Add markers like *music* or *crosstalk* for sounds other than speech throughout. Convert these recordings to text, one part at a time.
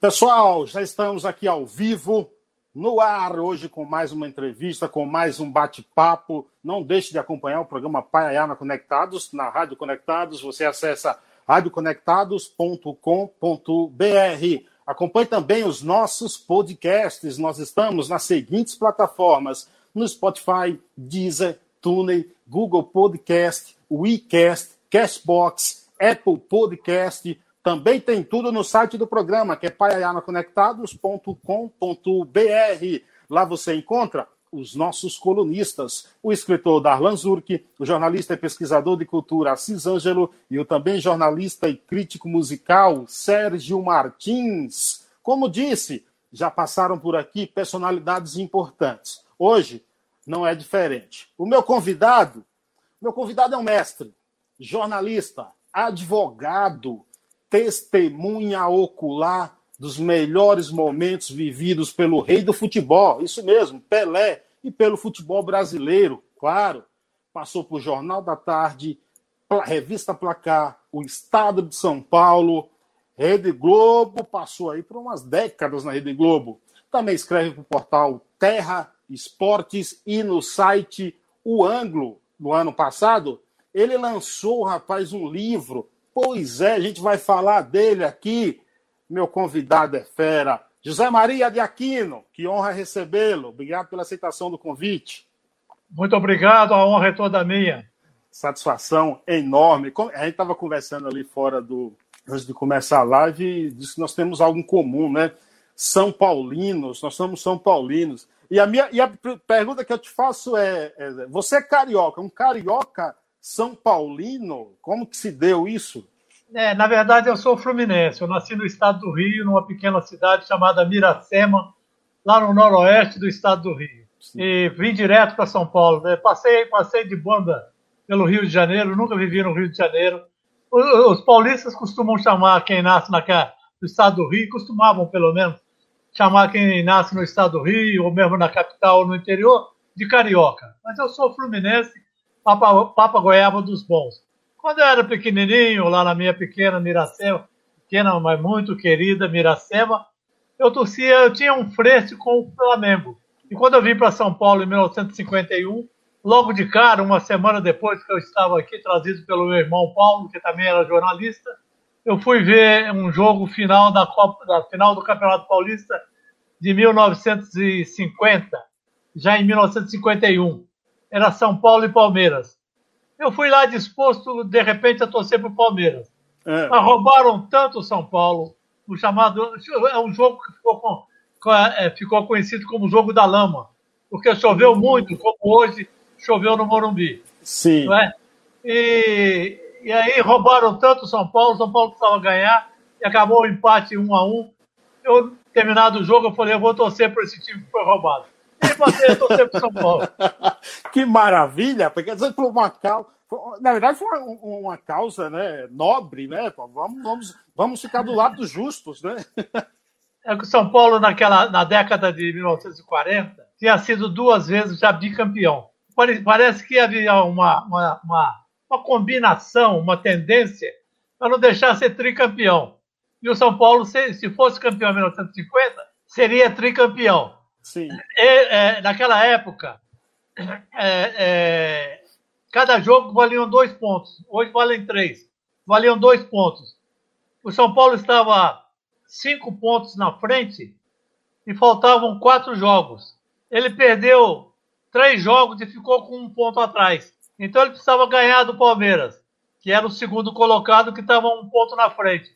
Pessoal, já estamos aqui ao vivo, no ar, hoje com mais uma entrevista, com mais um bate-papo. Não deixe de acompanhar o programa Paiayana Conectados, na Rádio Conectados. Você acessa radioconectados.com.br. Acompanhe também os nossos podcasts. Nós estamos nas seguintes plataformas: no Spotify, Deezer, TuneIn, Google Podcast, WeCast, Castbox, Apple Podcast, também tem tudo no site do programa, que é paiayanaconectados.com.br. Lá você encontra os nossos colunistas, o escritor Darlan Zurk, o jornalista e pesquisador de cultura Assis Ângelo e o também jornalista e crítico musical Sérgio Martins. Como disse, já passaram por aqui personalidades importantes. Hoje não é diferente. O meu convidado, meu convidado é um mestre, jornalista, advogado, testemunha ocular dos melhores momentos vividos pelo rei do futebol, isso mesmo, Pelé, e pelo futebol brasileiro, claro. Passou por Jornal da Tarde, Revista Placar, o Estado de São Paulo, Rede Globo, passou aí por umas décadas na Rede Globo. Também escreve para o portal Terra Esportes e no site O Anglo, no ano passado. Ele lançou, rapaz, um livro Pois é, a gente vai falar dele aqui. Meu convidado é fera. José Maria de Aquino, que honra recebê-lo. Obrigado pela aceitação do convite. Muito obrigado, a honra é toda minha. Satisfação enorme. A gente estava conversando ali fora do. Antes de começar a live, e disse que nós temos algo em comum, né? São Paulinos, nós somos São Paulinos. E a, minha, e a pergunta que eu te faço é, é: você é carioca, um carioca são Paulino? Como que se deu isso? É, na verdade, eu sou fluminense. Eu nasci no estado do Rio, numa pequena cidade chamada Miracema, lá no noroeste do estado do Rio. Sim. E vim direto para São Paulo. Né? Passei, passei de banda pelo Rio de Janeiro, nunca vivi no Rio de Janeiro. Os paulistas costumam chamar quem nasce naquela, no estado do Rio, costumavam pelo menos chamar quem nasce no estado do Rio, ou mesmo na capital ou no interior, de carioca. Mas eu sou fluminense Papa, Papa Goiaba dos Bons. Quando eu era pequenininho, lá na minha pequena Miracema, pequena, mas muito querida Miracema, eu torcia, eu tinha um frete com o Flamengo. E quando eu vim para São Paulo em 1951, logo de cara, uma semana depois que eu estava aqui, trazido pelo meu irmão Paulo, que também era jornalista, eu fui ver um jogo final da Copa, da final do Campeonato Paulista de 1950, já em 1951 era São Paulo e Palmeiras. Eu fui lá disposto, de repente, a torcer para o Palmeiras. É. Mas roubaram tanto o São Paulo, o chamado. É um jogo que ficou, com, é, ficou conhecido como jogo da lama, porque choveu muito, como hoje choveu no Morumbi. Sim. É? e, e aí roubaram tanto o São Paulo, o São Paulo precisava ganhar, e acabou o empate 1 a 1 Eu, terminado o jogo, eu falei, eu vou torcer para esse time que foi roubado e você torcer pro São Paulo. *laughs* que maravilha, porque dizer, por uma causa. Na verdade, foi uma, uma, causa né, nobre, né? Vamos, vamos, vamos ficar do lado dos justos, né? É que o São Paulo, naquela, na década de 1940, tinha sido duas vezes já bicampeão. Parece que havia uma, uma, uma, uma combinação, uma tendência para não deixar ser tricampeão. E o São Paulo, se, se fosse campeão em 1950, seria tricampeão. Sim. É, naquela época, é, é, cada jogo valiam dois pontos. Hoje valem três. Valiam dois pontos. O São Paulo estava cinco pontos na frente e faltavam quatro jogos. Ele perdeu três jogos e ficou com um ponto atrás. Então ele precisava ganhar do Palmeiras, que era o segundo colocado, que estava um ponto na frente.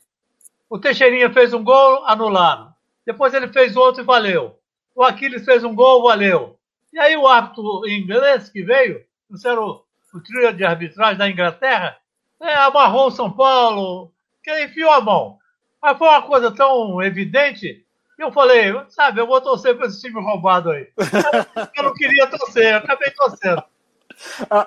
O Teixeirinha fez um gol, anularam. Depois ele fez outro e valeu o Aquiles fez um gol, valeu. E aí o árbitro inglês que veio, não era o, o trio de arbitragem da Inglaterra, é, amarrou o São Paulo, que enfiou a mão. Mas foi uma coisa tão evidente que eu falei, sabe, eu vou torcer para esse time roubado aí. *laughs* eu não queria torcer, eu acabei torcendo.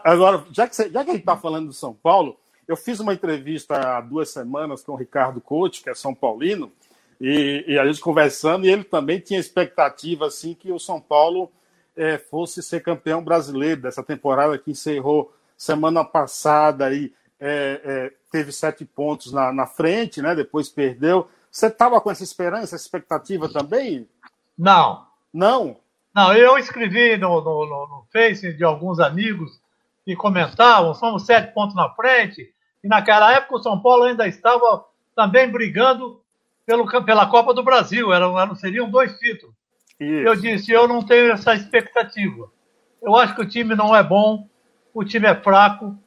Agora, já que, você, já que a gente está falando do São Paulo, eu fiz uma entrevista há duas semanas com o Ricardo Coach, que é São Paulino, e, e, a gente conversando, e ele também tinha expectativa assim que o São Paulo é, fosse ser campeão brasileiro dessa temporada que encerrou semana passada e é, é, teve sete pontos na, na frente, né? Depois perdeu. Você estava com essa esperança, essa expectativa também? Não. Não? Não, eu escrevi no, no, no, no Face de alguns amigos que comentavam, somos sete pontos na frente, e naquela época o São Paulo ainda estava também brigando pelo, pela Copa do Brasil, eram, eram, seriam dois títulos. Isso. Eu disse, eu não tenho essa expectativa. Eu acho que o time não é bom, o time é fraco,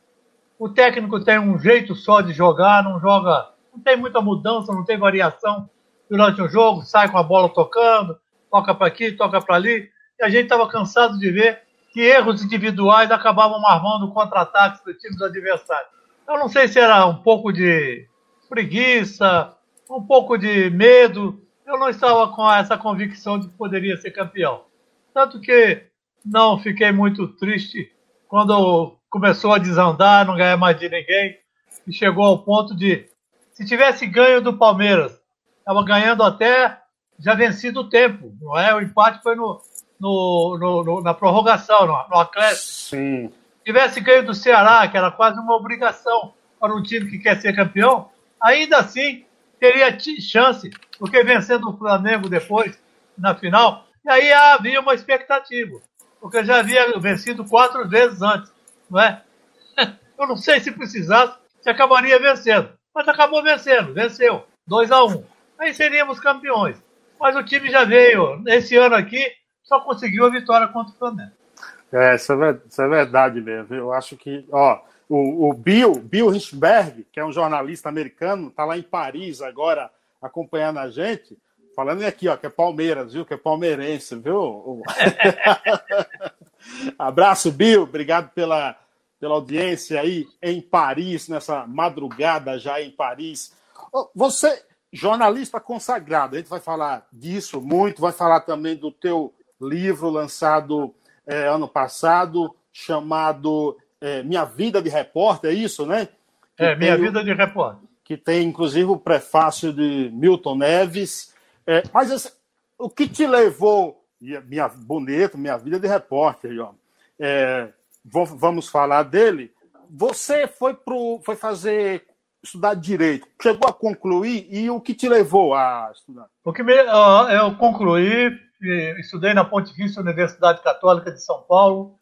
o técnico tem um jeito só de jogar, não joga, não tem muita mudança, não tem variação durante o jogo, sai com a bola tocando, toca para aqui, toca para ali e a gente estava cansado de ver que erros individuais acabavam armando contra-ataques do time do adversário. Eu não sei se era um pouco de preguiça, um pouco de medo. Eu não estava com essa convicção de que poderia ser campeão. Tanto que não fiquei muito triste quando começou a desandar, não ganhar mais de ninguém, e chegou ao ponto de, se tivesse ganho do Palmeiras, estava ganhando até já vencido o tempo, não é? O empate foi no, no, no, no, na prorrogação, no, no Atlético. Sim. Tivesse ganho do Ceará, que era quase uma obrigação para um time que quer ser campeão, ainda assim teria chance, porque vencendo o Flamengo depois, na final, e aí havia uma expectativa, porque já havia vencido quatro vezes antes, não é? *laughs* Eu não sei se precisasse, se acabaria vencendo, mas acabou vencendo, venceu, 2 a 1 um. Aí seríamos campeões. Mas o time já veio, esse ano aqui, só conseguiu a vitória contra o Flamengo. É, isso é, isso é verdade mesmo. Eu acho que, ó, o, o Bill, Bill Richberg, que é um jornalista americano, está lá em Paris agora acompanhando a gente, falando aqui, ó, que é Palmeiras, viu? Que é palmeirense, viu? *laughs* Abraço, Bill. Obrigado pela, pela audiência aí em Paris, nessa madrugada já em Paris. Você, jornalista consagrado, a gente vai falar disso muito, vai falar também do teu livro lançado é, ano passado, chamado é, Minha Vida de Repórter, é isso, né? Que é, Minha Vida de Repórter. Que tem, inclusive, o prefácio de Milton Neves. É, mas assim, o que te levou, minha bonito, Minha Vida de Repórter, ó, é, vamos falar dele. Você foi, pro, foi fazer estudar direito, chegou a concluir e o que te levou a estudar? O que me, eu concluí estudei na Pontifícia Universidade Católica de São Paulo,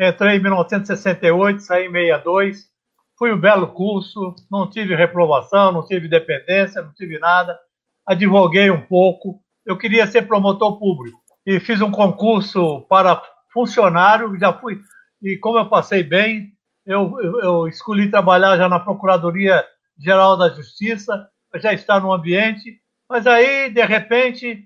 entrei em 1968, saí em 62, fui um belo curso, não tive reprovação, não tive dependência, não tive nada, advoguei um pouco, eu queria ser promotor público. E fiz um concurso para funcionário, já fui, e como eu passei bem, eu, eu, eu escolhi trabalhar já na Procuradoria Geral da Justiça, já estar no ambiente, mas aí, de repente,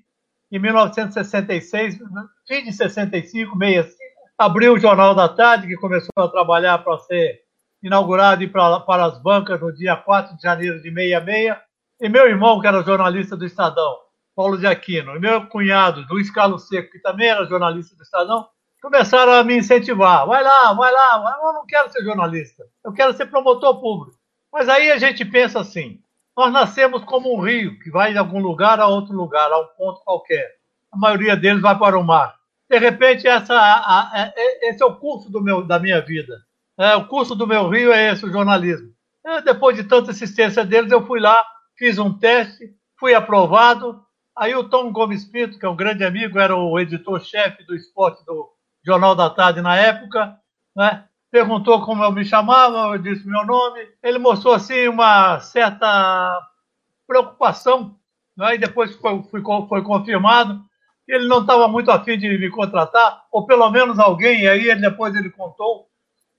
em 1966, fim de 65, 65, abriu o Jornal da Tarde, que começou a trabalhar para ser inaugurado e para, para as bancas no dia 4 de janeiro de 66. E meu irmão, que era jornalista do Estadão, Paulo de Aquino, e meu cunhado, Luiz Carlos Seco, que também era jornalista do Estadão, começaram a me incentivar. Vai lá, vai lá, eu não quero ser jornalista, eu quero ser promotor público. Mas aí a gente pensa assim, nós nascemos como um rio que vai de algum lugar a outro lugar, a um ponto qualquer. A maioria deles vai para o mar. De repente, essa, a, a, é, esse é o curso do meu, da minha vida. É, o curso do meu rio é esse, o jornalismo. É, depois de tanta assistência deles, eu fui lá, fiz um teste, fui aprovado. Aí o Tom Gomes Pinto, que é um grande amigo, era o editor-chefe do esporte do Jornal da Tarde na época, né? perguntou como eu me chamava, eu disse meu nome. Ele mostrou assim uma certa preocupação, né? e depois foi, foi, foi confirmado ele não estava muito afim de me contratar, ou pelo menos alguém, e aí depois ele contou,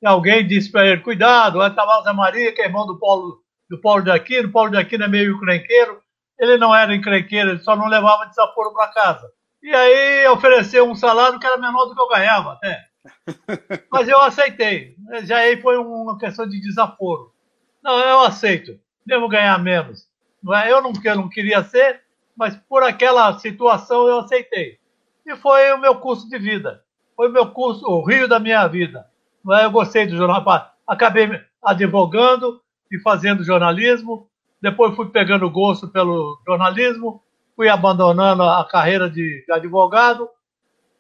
e alguém disse para ele, cuidado, estar Zé Maria, que é irmão do Paulo, do Paulo de Aquino, o Paulo de Aquino é meio encrenqueiro, ele não era encrenqueiro, ele só não levava desaforo para casa. E aí ofereceu um salário que era menor do que eu ganhava até. *laughs* Mas eu aceitei. Já aí foi uma questão de desaforo. Não, eu aceito. Devo ganhar menos. É? Eu não, eu não queria ser, mas por aquela situação eu aceitei. E foi o meu curso de vida. Foi o meu curso, o rio da minha vida. É? Eu gostei do jornal. Acabei advogando e fazendo jornalismo. Depois fui pegando gosto pelo jornalismo. Fui abandonando a carreira de advogado.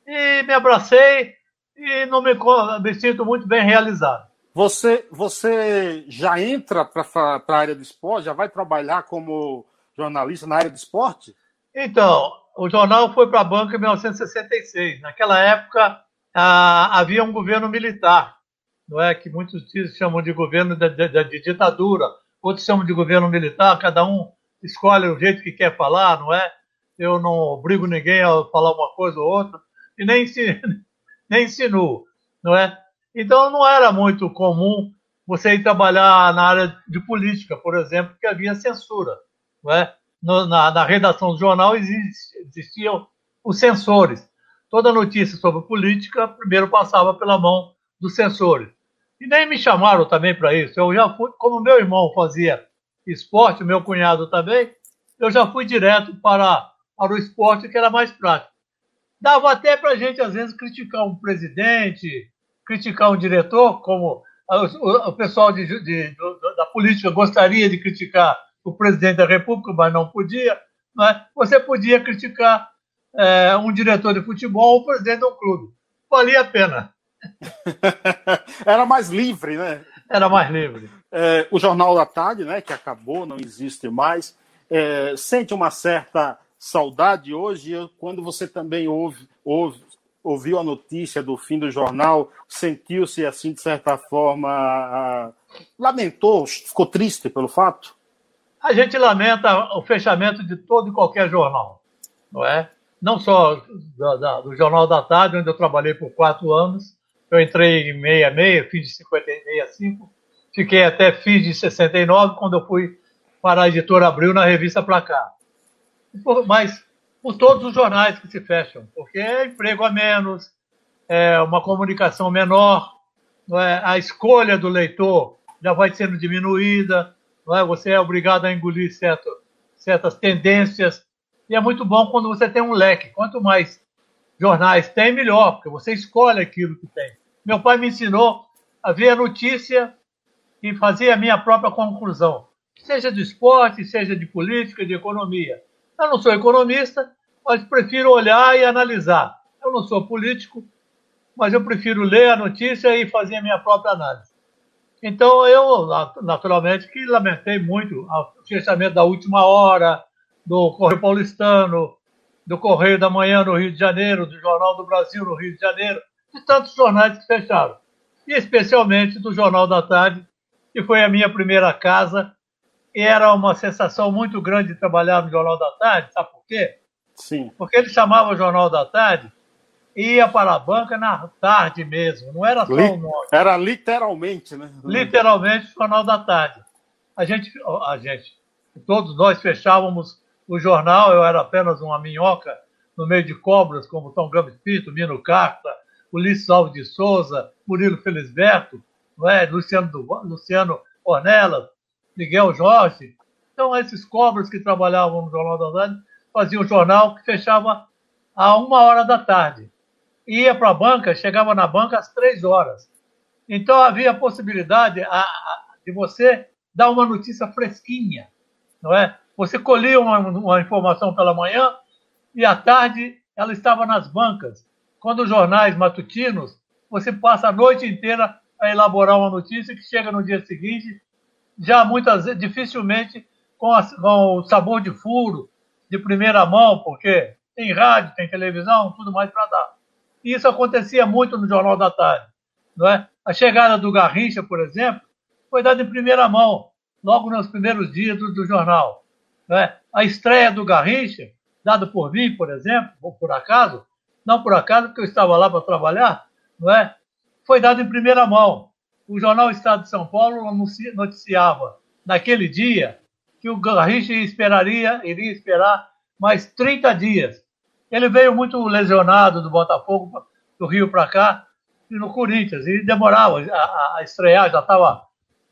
E me abracei e não me, me sinto muito bem realizado. Você, você já entra para a área do esporte, já vai trabalhar como jornalista na área de esporte? Então, o jornal foi para a banca em 1966. Naquela época, ah, havia um governo militar, não é? Que muitos chamam de governo de, de, de, ditadura, outros chamam de governo militar, cada um escolhe o jeito que quer falar, não é? Eu não obrigo ninguém a falar uma coisa ou outra, e nem, *laughs* nem insinuo, não é? Então, não era muito comum você ir trabalhar na área de política, por exemplo, que havia censura. Não é? no, na, na, redação do jornal existiam os censores. Toda notícia sobre política primeiro passava pela mão dos censores. E nem me chamaram também para isso. Eu já fui, como meu irmão fazia esporte, meu cunhado também, eu já fui direto para, para o esporte, que era mais prático. Dava até para a gente, às vezes, criticar um presidente, criticar um diretor, como o, pessoal de, de, da política gostaria de criticar o presidente da República, mas não podia. Né? Você podia criticar é, um diretor de futebol ou o presidente de um clube. Valia a pena. *laughs* Era mais livre, né? Era mais livre. É, o Jornal da Tarde, né, que acabou, não existe mais, é, sente uma certa saudade hoje, quando você também ouve, ouve, ouviu a notícia do fim do jornal, sentiu-se assim, de certa forma, lamentou, ficou triste pelo fato? A gente lamenta o fechamento de todo e qualquer jornal, não é? Não só do, do, Jornal da Tarde, onde eu trabalhei por quatro anos. Eu entrei em 66, fim de 65, fiquei até fim de 69, quando eu fui para a editora Abril na revista Placar. Mas por todos os jornais que se fecham, porque é emprego a menos, é uma comunicação menor, é? a escolha do leitor já vai sendo diminuída, não é? você é obrigado a engolir certo, certas tendências. E é muito bom quando você tem um leque. Quanto mais jornais tem, melhor, porque você escolhe aquilo que tem. Meu pai me ensinou a ver a notícia e fazer a minha própria conclusão, seja de esporte, seja de política, de economia. Eu não sou economista, mas prefiro olhar e analisar. Eu não sou político, mas eu prefiro ler a notícia e fazer a minha própria análise. Então, eu, naturalmente, que lamentei muito o fechamento da última hora, do Correio Paulistano, do Correio da Manhã no Rio de Janeiro, do Jornal do Brasil no Rio de Janeiro, de tantos jornais que fecharam. E especialmente do Jornal da Tarde, que foi a minha primeira casa. E era uma sensação muito grande de trabalhar no Jornal da Tarde, sabe por quê? Sim. Porque ele chamava o Jornal da Tarde ia para a banca na tarde mesmo, não era só o nome. Era literalmente, né? Literalmente o Jornal da Tarde. A gente, a gente, todos nós fechávamos o jornal, eu era apenas uma minhoca no meio de cobras como Tom Gambit Pinto, Mino Carta, Ulisses Alves de Souza, Murilo Felisberto, não é? Luciano, du... Luciano Ornelas, Miguel Jorge. Então, esses cobras que trabalhavam no Jornal da Tarde faziam o jornal que fechava a uma hora da tarde ia para a banca, chegava na banca às três horas. Então havia a possibilidade a, a, de você dar uma notícia fresquinha, não é? Você colhia uma, uma, informação pela manhã e à tarde ela estava nas bancas. Quando os jornais matutinos, você passa a noite inteira a elaborar uma notícia que chega no dia seguinte, já muitas dificilmente com, a, com o sabor de furo, de primeira mão, porque tem rádio, tem televisão, tudo mais para dar. E isso acontecia muito no Jornal da Tarde. Não é? A chegada do Garrincha, por exemplo, foi dada em primeira mão, logo nos primeiros dias do, do jornal. Não é? A estreia do Garrincha, dada por mim, por exemplo, ou por acaso, não por acaso, porque eu estava lá para trabalhar, não é? foi dada em primeira mão. O jornal Estado de São Paulo noticiava, naquele dia, que o Garrincha esperaria, iria esperar mais 30 dias ele veio muito lesionado do Botafogo, do Rio para cá, e no Corinthians. E demorava a, a estrear, já estava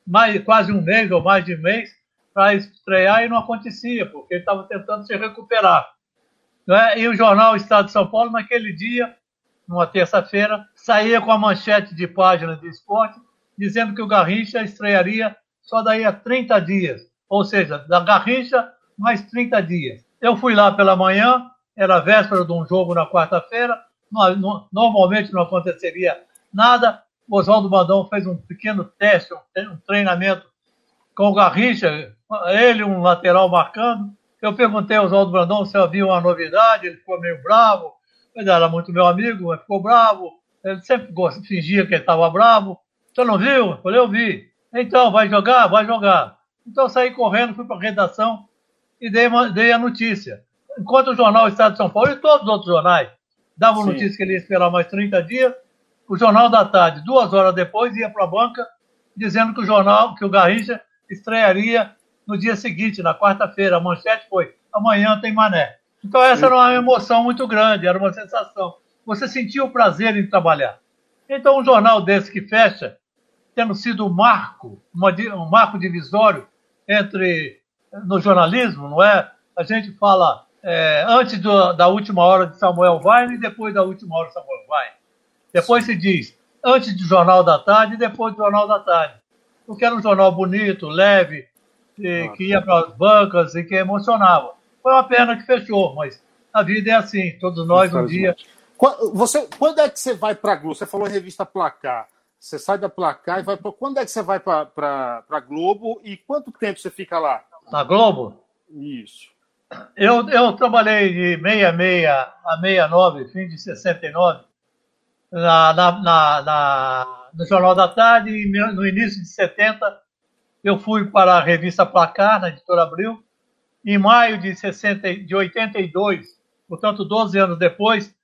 mais, quase um mês ou mais de mês para estrear e não acontecia, porque ele estava tentando se recuperar. Né? E o jornal Estado de São Paulo, naquele dia, numa terça-feira, saía com a manchete de página de esporte, dizendo que o Garrincha estrearia só daí a 30 dias. Ou seja, da Garrincha, mais 30 dias. Eu fui lá pela manhã, era véspera de um jogo na quarta-feira, normalmente não aconteceria nada. O Oswaldo Bandão fez um pequeno teste, um treinamento com o Garrincha, ele um lateral marcando, Eu perguntei ao Oswaldo Brandão se havia uma novidade, ele ficou meio bravo. Ele era muito meu amigo, mas ficou bravo. Ele sempre fingia que ele estava bravo. Você não viu? Eu falei, eu vi. Então, vai jogar? Vai jogar. Então, saí correndo, fui para a redação e dei, dei, a notícia. Enquanto o jornal Estado de São Paulo e todos os outros jornais davam Sim. notícia que ele ia esperar mais 30 dias, o Jornal da Tarde, duas horas depois, ia para a banca dizendo que o jornal, que o Garrincha estrearia no dia seguinte, na quarta-feira. A manchete foi: amanhã tem mané. Então, essa era uma emoção muito grande, era uma sensação. Você sentia o prazer em trabalhar. Então, um jornal desse que fecha, tendo sido um marco, uma, um marco divisório entre no jornalismo, não é? A gente fala é, antes do, da última hora de Samuel Weiner e depois da última hora de Samuel Weiner. Depois se diz antes do Jornal da Tarde e depois do Jornal da Tarde. Porque era um jornal bonito, leve, e, que ia para as bancas e que emocionava. Foi uma pena que fechou, mas a vida é assim, todos nós um dia. Você, quando é que você vai para a Globo? Você falou em revista Placar. Você sai da Placar e vai para. Quando é que você vai para a Globo e quanto tempo você fica lá? Na Globo? Isso. Eu, eu trabalhei de 66 a 69, fim de 69, na, na, na, na, no Jornal da Tarde, e no início de 70, eu fui para a revista Placar, na editora Abril. Em maio de, 60, de 82, portanto, 12 anos depois,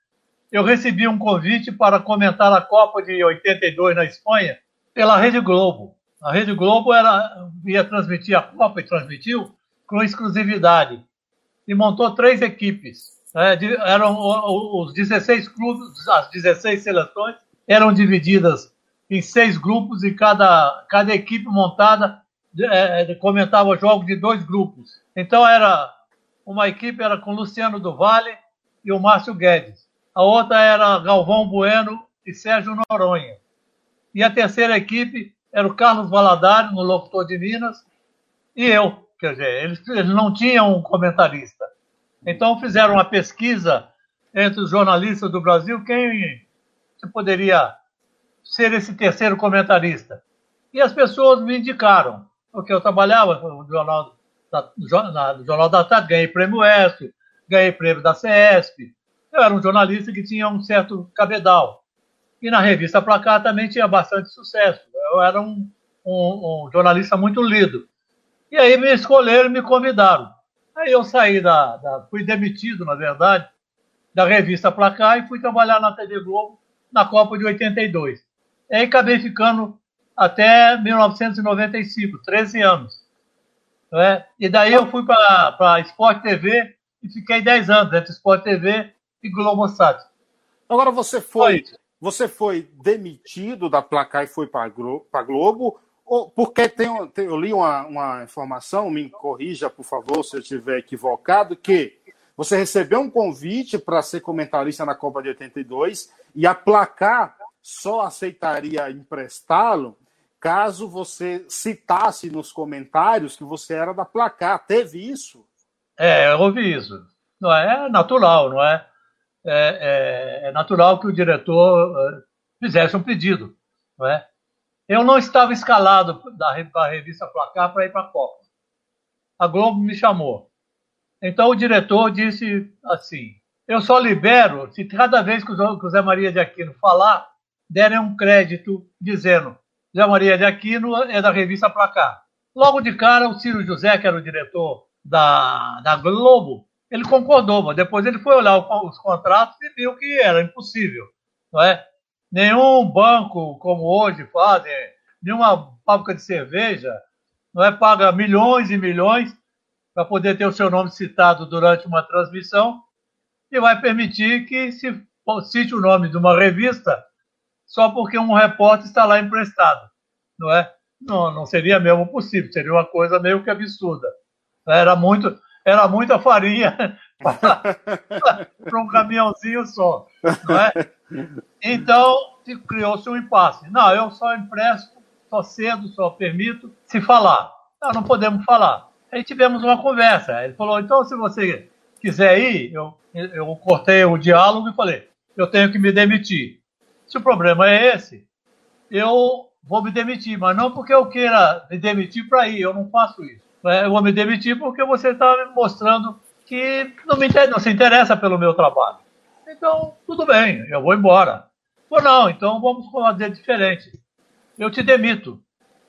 eu recebi um convite para comentar a Copa de 82 na Espanha pela Rede Globo. A Rede Globo era, ia transmitir a Copa e transmitiu com exclusividade. E montou três equipes. É, eram os 16 clubes, as 16 seleções eram divididas em seis grupos e cada, cada equipe montada é, comentava jogos de dois grupos. Então era uma equipe era com Luciano do Vale e o Márcio Guedes. A outra era Galvão Bueno e Sérgio Noronha. E a terceira equipe era o Carlos Valadares, no locutor de Minas, e eu. Quer dizer, eles, eles não tinham um comentarista. Então fizeram uma pesquisa entre os jornalistas do Brasil quem poderia ser esse terceiro comentarista. E as pessoas me indicaram, porque eu trabalhava no Jornal da, no jornal da Tarde, ganhei prêmio ESP, ganhei prêmio da CESP. Eu era um jornalista que tinha um certo cabedal. E na revista Placar também tinha bastante sucesso. Eu era um, um, um jornalista muito lido. E aí me escolheram e me convidaram. Aí eu saí da, da, fui demitido, na verdade, da revista Placar e fui trabalhar na TV Globo na Copa de 82. E aí acabei ficando até 1995, 13 anos. É? E daí eu fui para a Sport TV e fiquei 10 anos entre Sport TV e Globosat. Agora você foi, foi, você foi demitido da Placar e foi para a Globo porque tem, tem, eu li uma, uma informação, me corrija, por favor, se eu estiver equivocado, que você recebeu um convite para ser comentarista na Copa de 82 e a Placar só aceitaria emprestá-lo caso você citasse nos comentários que você era da Placar. Teve isso? É, eu ouvi isso. Não é, é natural, não é? É, é, é natural que o diretor eh, fizesse um pedido, não é? Eu não estava escalado da, revista Placar para ir para a Copa. A Globo me chamou. Então o diretor disse assim: eu só libero se cada vez que o Zé Maria de Aquino falar, derem um crédito dizendo Zé Maria de Aquino é da revista Placar. Logo de cara, o Ciro José, que era o diretor da, da Globo, ele concordou, mas depois ele foi olhar os contratos e viu que era impossível. Não é? Nenhum banco, como hoje fazem, nenhuma fábrica de cerveja, não é paga milhões e milhões para poder ter o seu nome citado durante uma transmissão e vai permitir que se cite o nome de uma revista só porque um repórter está lá emprestado, não é? Não, não seria mesmo possível, seria uma coisa meio que absurda. Era muito, era muita farinha para um caminhãozinho só, é? Então, criou-se um impasse. Não, eu só empresto, só cedo, só permito se falar. Não, não podemos falar. Aí tivemos uma conversa. Ele falou, então, se você quiser ir, eu, eu cortei o diálogo e falei, eu tenho que me demitir. Se o problema é esse, eu vou me demitir, mas não porque eu queira me demitir para ir, eu não faço isso. É, eu vou me demitir porque você está mostrando que não, me, não se interessa pelo meu trabalho. Então, tudo bem, eu vou embora. Ou não, então vamos fazer diferente. Eu te demito,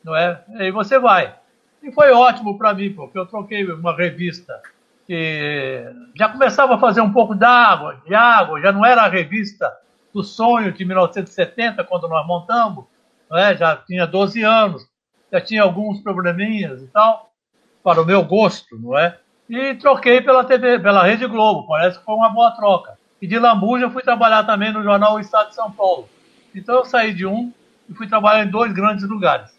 não é? E você vai. E foi ótimo para mim, porque eu troquei uma revista que já começava a fazer um pouco d'água, de água, já não era a revista do sonho de 1970, quando nós montamos, não é? já tinha 12 anos, já tinha alguns probleminhas e tal, para o meu gosto, não é? E troquei pela TV, pela Rede Globo, parece que foi uma boa troca. E de Lambuja fui trabalhar também no jornal O Estado de São Paulo. Então eu saí de um e fui trabalhar em dois grandes lugares.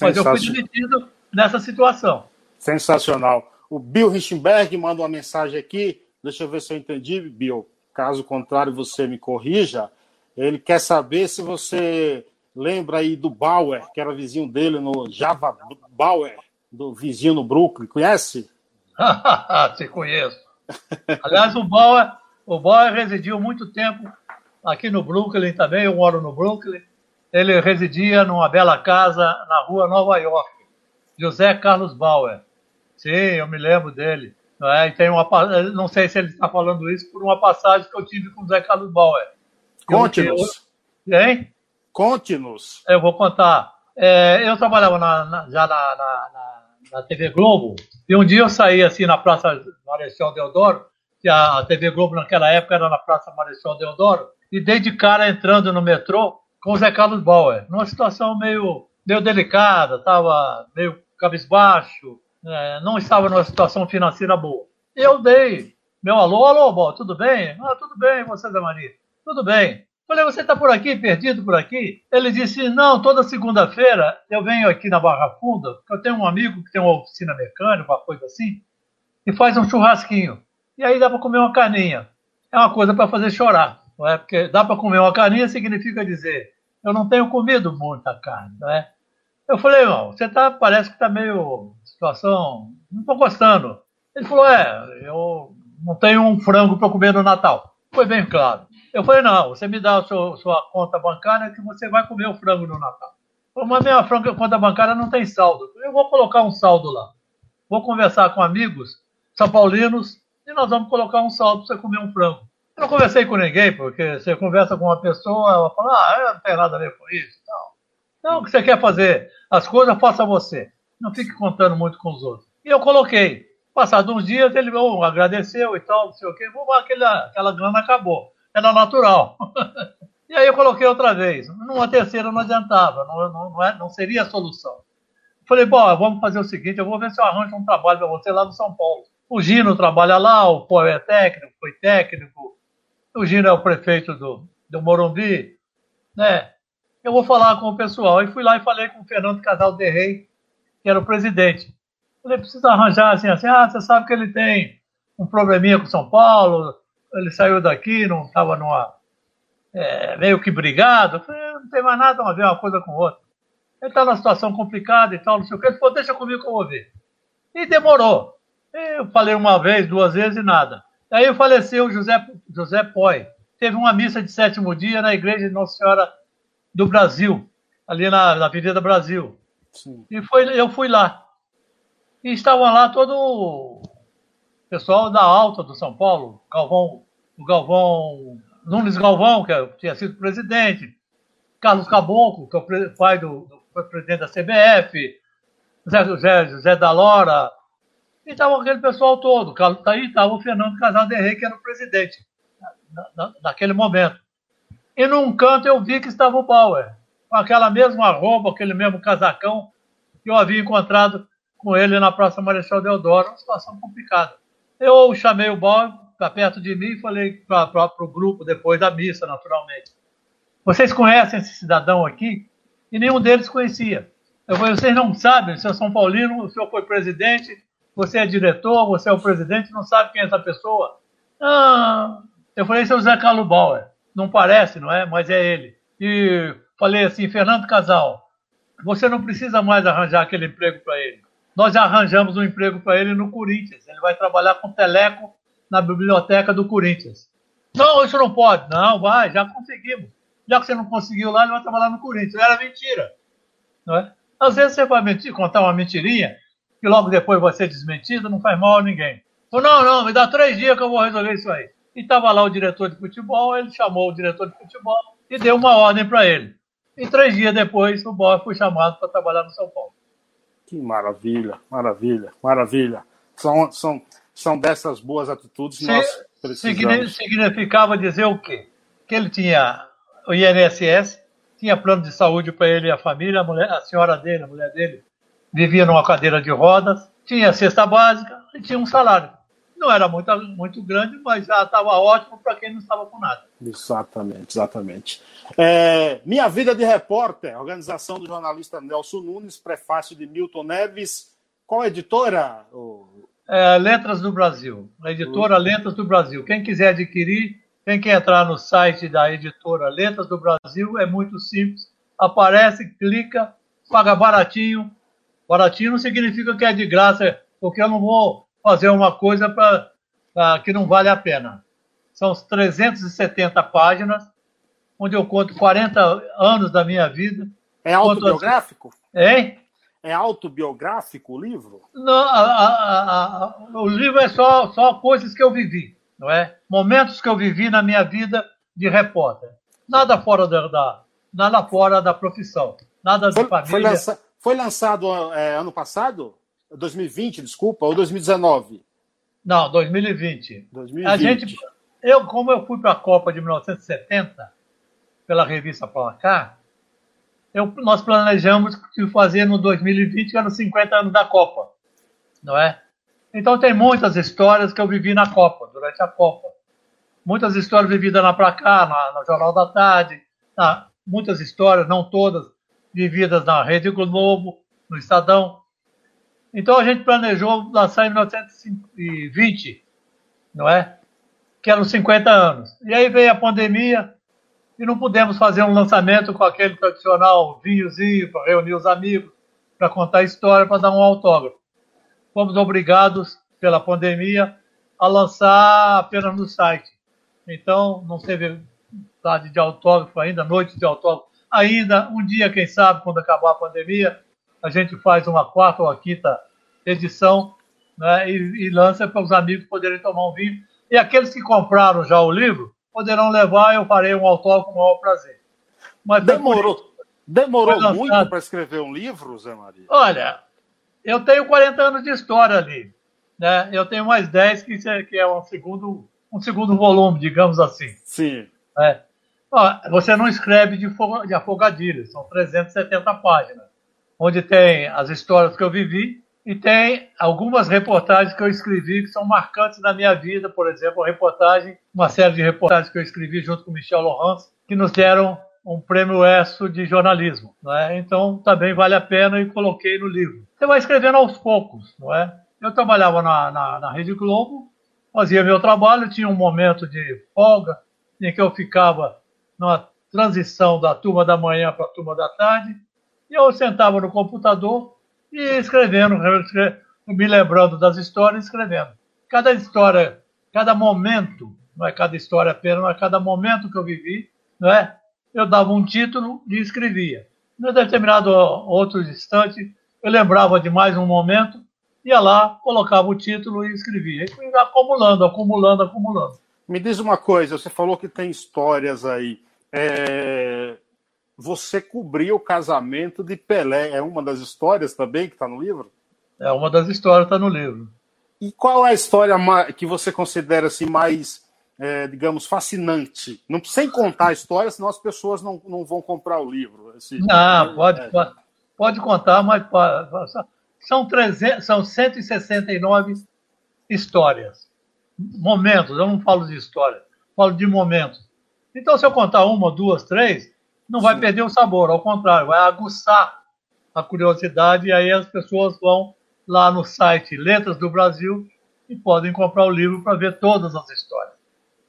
Mas eu fui demitido nessa situação. Sensacional. O Bill Richenberg manda uma mensagem aqui. Deixa eu ver se eu entendi, Bill. Caso contrário, você me corrija. Ele quer saber se você lembra aí do Bauer, que era vizinho dele no Java Bauer, do vizinho no Brooklyn. Conhece? *laughs* Se conheço. Aliás, o Bauer, o Bauer residiu muito tempo aqui no Brooklyn também. Eu moro no Brooklyn. Ele residia numa bela casa na rua Nova York. José Carlos Bauer. Sim, eu me lembro dele. Não, é? e tem uma, não sei se ele está falando isso por uma passagem que eu tive com o José Carlos Bauer. Conte-nos. Hein? Conte-nos. Eu vou contar. É, eu trabalhava na, na, já na, na, na, TV Globo, e um dia eu saí assim na Praça Marechal Deodoro, que a, TV Globo naquela época era na Praça Marechal Deodoro, e dei de cara entrando no metrô com o Zé Carlos Bauer, numa situação meio, meio delicada, estava meio cabisbaixo, é, não estava numa situação financeira boa. Eu dei meu alô, alô, bom, tudo bem? Ah, tudo bem, você, Zé Maria? Tudo bem. Falei, você está por aqui, perdido por aqui? Ele disse, não, toda segunda-feira eu venho aqui na Barra Funda, porque eu tenho um amigo que tem uma oficina mecânica, uma coisa assim, e faz um churrasquinho. E aí dá para comer uma carninha. É uma coisa para fazer chorar, não é? Porque dá para comer uma carninha significa dizer, eu não tenho comido muita carne, não é? Eu falei, irmão, você tá, parece que está meio situação, não estou gostando. Ele falou, é, eu não tenho um frango para comer no Natal. Foi bem claro. Eu falei, não, você me dá a sua, sua conta bancária que você vai comer o frango no Natal. Falei, mas minha frango, conta bancária não tem saldo. Eu vou colocar um saldo lá. Vou conversar com amigos são paulinos e nós vamos colocar um saldo para você comer um frango. Eu não conversei com ninguém, porque você conversa com uma pessoa, ela fala, ah, não tenho nada a ver com isso. Não. Então, o que você quer fazer? As coisas, faça você. Não fique contando muito com os outros. E eu coloquei. Passados uns dias, ele oh, agradeceu e tal, não sei o quê. Aquela, aquela grana acabou era natural. *laughs* e aí eu coloquei outra vez. Numa terceira não adiantava, não, não, não, é, não seria a solução. Falei, bom, vamos fazer o seguinte, eu vou ver se eu arranjo um trabalho para você lá no São Paulo. O Gino trabalha lá, o Pô é técnico, foi técnico. O Gino é o prefeito do, do Morumbi, né? Eu vou falar com o pessoal. E fui lá e falei com o Fernando Casal de Rei, que era o presidente. Falei, precisa arranjar assim, assim, ah, você sabe que ele tem um probleminha com São Paulo, ele saiu daqui, não estava numa. É, meio que brigado. Falei, não tem mais nada a ver uma coisa com outra. Ele está numa situação complicada e tal, não sei o que. Ele falou, deixa comigo que eu vou ver. E demorou. Eu falei uma vez, duas vezes e nada. Aí faleceu José, José Poi. Teve uma missa de sétimo dia na igreja de Nossa Senhora do Brasil, ali na, na Avenida Brasil. Sim. E foi, eu fui lá. E estavam lá todo pessoal da Alta do São Paulo, Galvão, o Galvão, Nunes Galvão, que é, tinha sido presidente, Carlos Caboclo, que é o pai do, do presidente da CBF, Zé, Zé, Zé da Lora, e estava aquele pessoal todo. Aí estava o Fernando Casal de Rey, que era o presidente na, na, naquele momento. E num canto eu vi que estava o Bauer, com aquela mesma roupa, aquele mesmo casacão que eu havia encontrado com ele na Praça Marechal Deodoro, uma situação complicada. Eu chamei o Bob para perto de mim e falei para o grupo depois da missa, naturalmente. Vocês conhecem esse cidadão aqui? E nenhum deles conhecia. Eu falei, vocês não sabem, o senhor São Paulino, o senhor foi presidente, você é diretor, você é o presidente, não sabe quem é essa pessoa? Ah, eu falei, esse é o Zé Carlos Bauer. Não parece, não é? Mas é ele. E falei assim, Fernando Casal, você não precisa mais arranjar aquele emprego para ele nós já arranjamos um emprego para ele no Corinthians. Ele vai trabalhar com teleco na biblioteca do Corinthians. Não, isso não pode. Não, vai, já conseguimos. Já que você não conseguiu lá, ele vai trabalhar no Corinthians. Era mentira. Não é? Às vezes você vai mentir, contar uma mentirinha que logo depois vai ser desmentido, não faz mal a ninguém. Falou, não, não, me dá três dias que eu vou resolver isso aí. E estava lá o diretor de futebol, ele chamou o diretor de futebol e deu uma ordem para ele. E três dias depois, o Borges foi chamado para trabalhar no São Paulo. Que maravilha, maravilha, maravilha. São, são, são dessas boas atitudes que nós precisamos. Significava dizer o quê? Que ele tinha o INSS, tinha plano de saúde para ele e a família, a, mulher, a senhora dele, a mulher dele, vivia numa cadeira de rodas, tinha cesta básica e tinha um salário. Não era muito, muito grande, mas já estava ótimo para quem não estava com nada. Exatamente, exatamente. É, Minha Vida de Repórter, organização do jornalista Nelson Nunes, prefácio de Milton Neves. Qual editora? É, Letras do Brasil. A editora Letras do Brasil. Quem quiser adquirir, tem que entrar no site da editora Letras do Brasil. É muito simples. Aparece, clica, paga baratinho. Baratinho não significa que é de graça, porque eu não vou fazer uma coisa pra, pra, que não vale a pena. São 370 páginas, onde eu conto 40 anos da minha vida. É autobiográfico? Hein? É autobiográfico o livro? Não, a, a, a, o livro é só, só coisas que eu vivi, não é? Momentos que eu vivi na minha vida de repórter. Nada fora da, da nada fora da profissão, nada de foi, família. Foi, lança, foi lançado é, ano passado? 2020, desculpa, ou 2019? Não, 2020. 2020. A gente, eu, como eu fui para a Copa de 1970, pela revista Placar, eu, nós planejamos fazer no 2020, que era os 50 anos da Copa, não é? Então tem muitas histórias que eu vivi na Copa, durante a Copa. Muitas histórias vividas na Placar, na, no Jornal da Tarde, na, muitas histórias, não todas, vividas na Rede Globo, no Estadão. Então a gente planejou lançar em 1920, não é? Que eram 50 anos. E aí veio a pandemia e não pudemos fazer um lançamento com aquele tradicional vinhozinho para reunir os amigos, para contar a história, para dar um autógrafo. Fomos obrigados, pela pandemia, a lançar apenas no site. Então, não teve tarde de autógrafo ainda, noite de autógrafo. Ainda, um dia, quem sabe, quando acabar a pandemia, a gente faz uma quarta ou quinta edição né, e, e lança para os amigos poderem tomar um vinho. E aqueles que compraram já o livro poderão levar, eu farei um autógrafo com o maior prazer. Mas demorou demorou muito para escrever um livro, Zé Maria? Olha, eu tenho 40 anos de história ali. Né? Eu tenho mais 10 que, que é um segundo, um segundo volume, digamos assim. Sim. É. Você não escreve de, de afogadilha, são 370 páginas, onde tem as histórias que eu vivi e tem algumas reportagens que eu escrevi que são marcantes na minha vida, por exemplo, a reportagem, uma série de reportagens que eu escrevi junto com Michel Laurence, que nos deram um prêmio ESSO de jornalismo. Não é? Então também vale a pena e coloquei no livro. Você vai escrevendo aos poucos, não é? Eu trabalhava na, na, na Rede Globo, fazia meu trabalho, tinha um momento de folga em que eu ficava numa transição da turma da manhã para a turma da tarde, e eu sentava no computador e escrevendo, me lembrando das histórias, escrevendo. Cada história, cada momento, não é cada história apenas, mas cada momento que eu vivi, não é? eu dava um título e escrevia. Em determinado outro instante, eu lembrava de mais um momento, ia lá, colocava o título e escrevia. E acumulando, acumulando, acumulando. Me diz uma coisa, você falou que tem histórias aí. É você cobriu o casamento de Pelé. É uma das histórias também que está no livro? É uma das histórias que está no livro. E qual é a história que você considera assim, mais, é, digamos, fascinante? Não sem contar a história, senão as pessoas não, não vão comprar o livro. Esse... Não, pode, é. pode, pode, contar, mas são, 300, são 169 histórias. Momentos, eu não falo de história, falo de momentos. Então, se eu contar uma, duas, três, não vai perder o sabor, ao contrário, vai aguçar a curiosidade e aí as pessoas vão lá no site Letras do Brasil e podem comprar o livro para ver todas as histórias,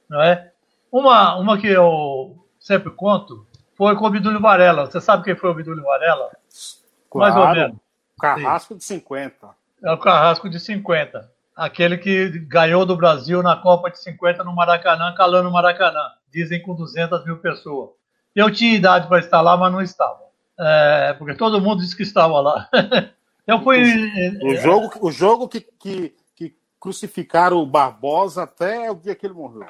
não é? Uma, uma que eu sempre conto foi com o Bidulho Varela. Você sabe quem foi o Bidulho Varela? Claro, Mais ou menos. Carrasco Sim. de 50. É o Carrasco de 50. Aquele que ganhou do Brasil na Copa de 50 no Maracanã, calando o Maracanã. Dizem com 200 mil pessoas. Eu tinha idade para estar lá, mas não estava. É, porque todo mundo disse que estava lá. *laughs* Eu fui. O, jogo, o jogo que, que, que crucificaram o Barbosa até o dia que ele morreu.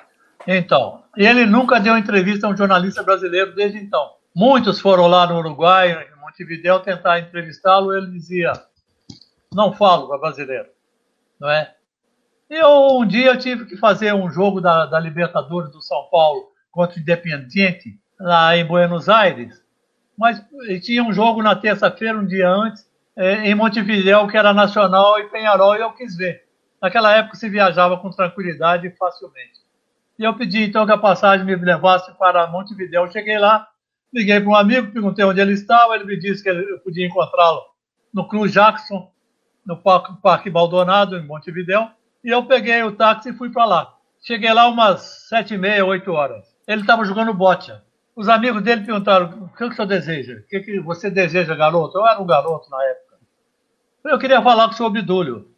Então, ele nunca deu entrevista a um jornalista brasileiro desde então. Muitos foram lá no Uruguai, em Montevideo, tentar entrevistá-lo. Ele dizia: Não falo para brasileiro, não é? Eu um dia tive que fazer um jogo da, da Libertadores do São Paulo contra o Independiente lá em Buenos Aires, mas tinha um jogo na terça-feira, um dia antes, é, em Montevideo, que era nacional, e Penharol, e eu quis ver. Naquela época se viajava com tranquilidade e facilmente. E eu pedi então que a passagem me levasse para Montevideo. Eu cheguei lá, liguei para um amigo, perguntei onde ele estava, ele me disse que eu podia encontrá-lo no Cruz Jackson, no Parque, Baldonado, em Montevideo, e eu peguei o táxi e fui para lá. Cheguei lá umas sete e meia, oito horas. Ele estava jogando bote. Os amigos dele perguntaram: o que, o senhor deseja? O que, que você deseja, garoto? Eu era um garoto na época. Eu queria falar com o senhor Bidulho.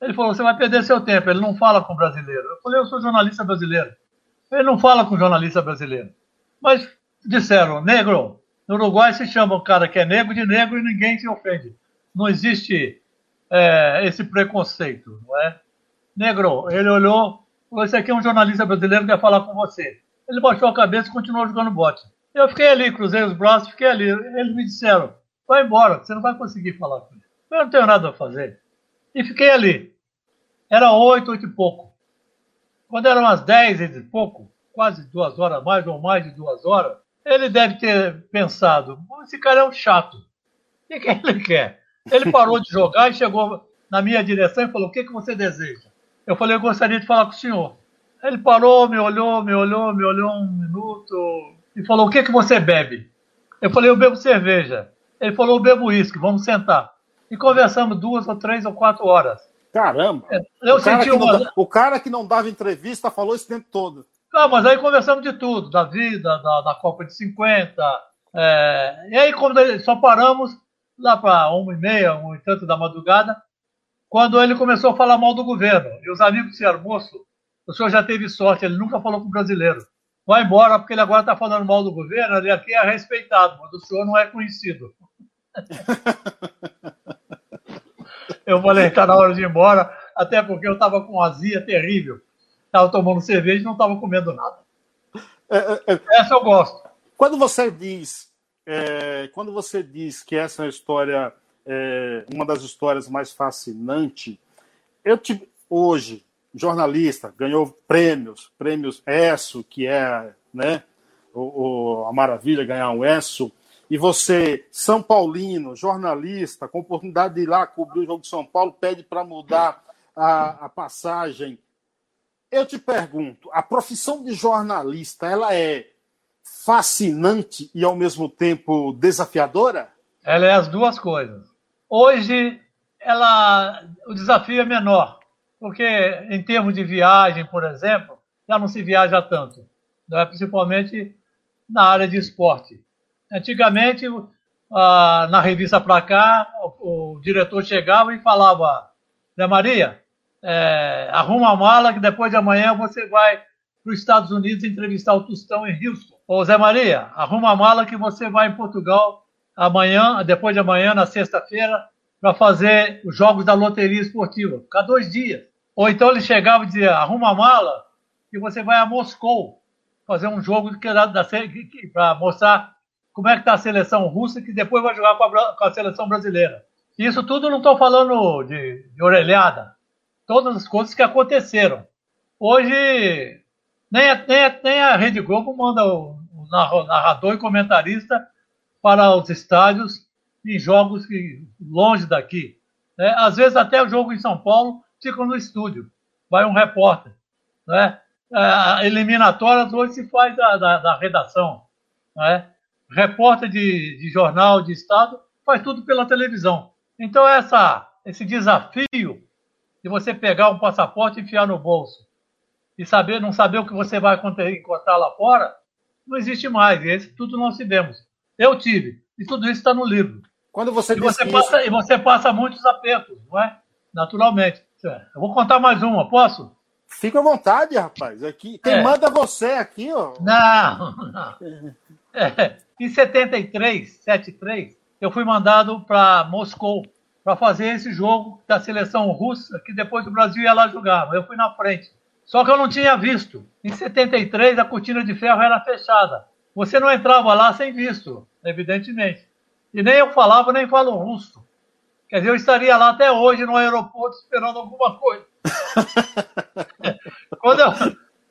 Ele falou: você vai perder seu tempo. Ele não fala com brasileiro. Eu falei: eu sou jornalista brasileiro. Ele não fala com jornalista brasileiro. Mas disseram: negro. No Uruguai se chama um cara que é negro de negro e ninguém se ofende. Não existe é, esse preconceito, não é? Negro, ele olhou, falou: esse aqui é um jornalista brasileiro que quer falar com você. Ele baixou a cabeça e continuou jogando bote. Eu fiquei ali, cruzei os braços, fiquei ali. Eles me disseram: vai embora, você não vai conseguir falar com ele. Eu não tenho nada a fazer. E fiquei ali. Era oito, oito e pouco. Quando eram as dez e pouco, quase duas horas, mais ou mais de duas horas, ele deve ter pensado: esse cara é um chato. O que, ele quer? Ele parou de jogar e chegou na minha direção e falou: O que, que você deseja? Eu falei: Eu gostaria de falar com o senhor. Ele parou, me olhou, me olhou, me olhou um minuto e falou: O que, que você bebe? Eu falei: Eu bebo cerveja. Ele falou: Eu bebo uísque, vamos sentar. E conversamos duas ou três ou quatro horas. Caramba! É, eu o, senti cara uma... o cara que não dava entrevista falou esse tempo todo. Não, mas aí conversamos de tudo, da vida, da, da Copa de 50. É... E aí, quando só paramos lá para uma e meia, um e tanto da madrugada, quando ele começou a falar mal do governo. E os amigos disseram, moço, o senhor já teve sorte, ele nunca falou com o brasileiro. Vai embora, porque ele agora está falando mal do governo, ele aqui é respeitado, mas o senhor não é conhecido. *laughs* eu falei, está na hora de ir embora, até porque eu estava com azia terrível. Estava tomando cerveja e não estava comendo nada. É, é, é, essa eu gosto. Quando você diz, é, quando você diz que essa é uma história, é, uma das histórias mais fascinantes, eu te, hoje jornalista, ganhou prêmios, prêmios ESSO, que é né, o, o, a maravilha ganhar um ESSO, e você, São Paulino, jornalista, com oportunidade de ir lá cobrir o jogo de São Paulo, pede para mudar a, a passagem. Eu te pergunto, a profissão de jornalista, ela é fascinante e ao mesmo tempo desafiadora? Ela é as duas coisas. Hoje, ela, o desafio é menor, porque em termos de viagem, por exemplo, já não se viaja tanto, é? principalmente na área de esporte. Antigamente, ah, na revista Pra Cá, o, o, diretor chegava e falava: Zé Maria, é, arruma a mala que depois de amanhã você vai para os Estados Unidos entrevistar o Tostão em Houston. Ô Zé Maria, arruma a mala que você vai em Portugal amanhã, depois de amanhã, na sexta-feira, para fazer os jogos da loteria esportiva. Ficar dois dias. Ou então ele chegava e dizia: arruma a mala e você vai a Moscou fazer um jogo para mostrar como é que está a seleção russa, que depois vai jogar com a, com a seleção brasileira. Isso tudo não estou falando de, de, orelhada. Todas as coisas que aconteceram. Hoje, nem a, nem a, nem a Rede Globo manda o, o narrador e comentarista para os estádios em jogos que, longe daqui. É, às vezes até o jogo em São Paulo ficam no estúdio. Vai um repórter. Né? A eliminatória hoje se faz da, da, da redação. Né? Repórter de, de jornal, de estado, faz tudo pela televisão. Então, essa, esse desafio de você pegar um passaporte e enfiar no bolso e saber, não saber o que você vai encontrar lá fora, não existe mais. E esse tudo nós tivemos. Eu tive. E tudo isso está no livro. Quando você e, você passa, isso... e você passa muitos apertos, não é? Naturalmente. Eu vou contar mais uma, posso? Fica à vontade, rapaz. Aqui, quem é. manda você aqui, ó. Não, não. É, em 73, 73, eu fui mandado para Moscou, para fazer esse jogo da seleção russa, que depois o Brasil ia lá jogar. Eu fui na frente. Só que eu não tinha visto. Em 73, a cortina de ferro era fechada. Você não entrava lá sem visto, evidentemente. E nem eu falava, nem falo russo. Quer dizer, eu estaria lá até hoje no aeroporto esperando alguma coisa. *laughs* quando, eu,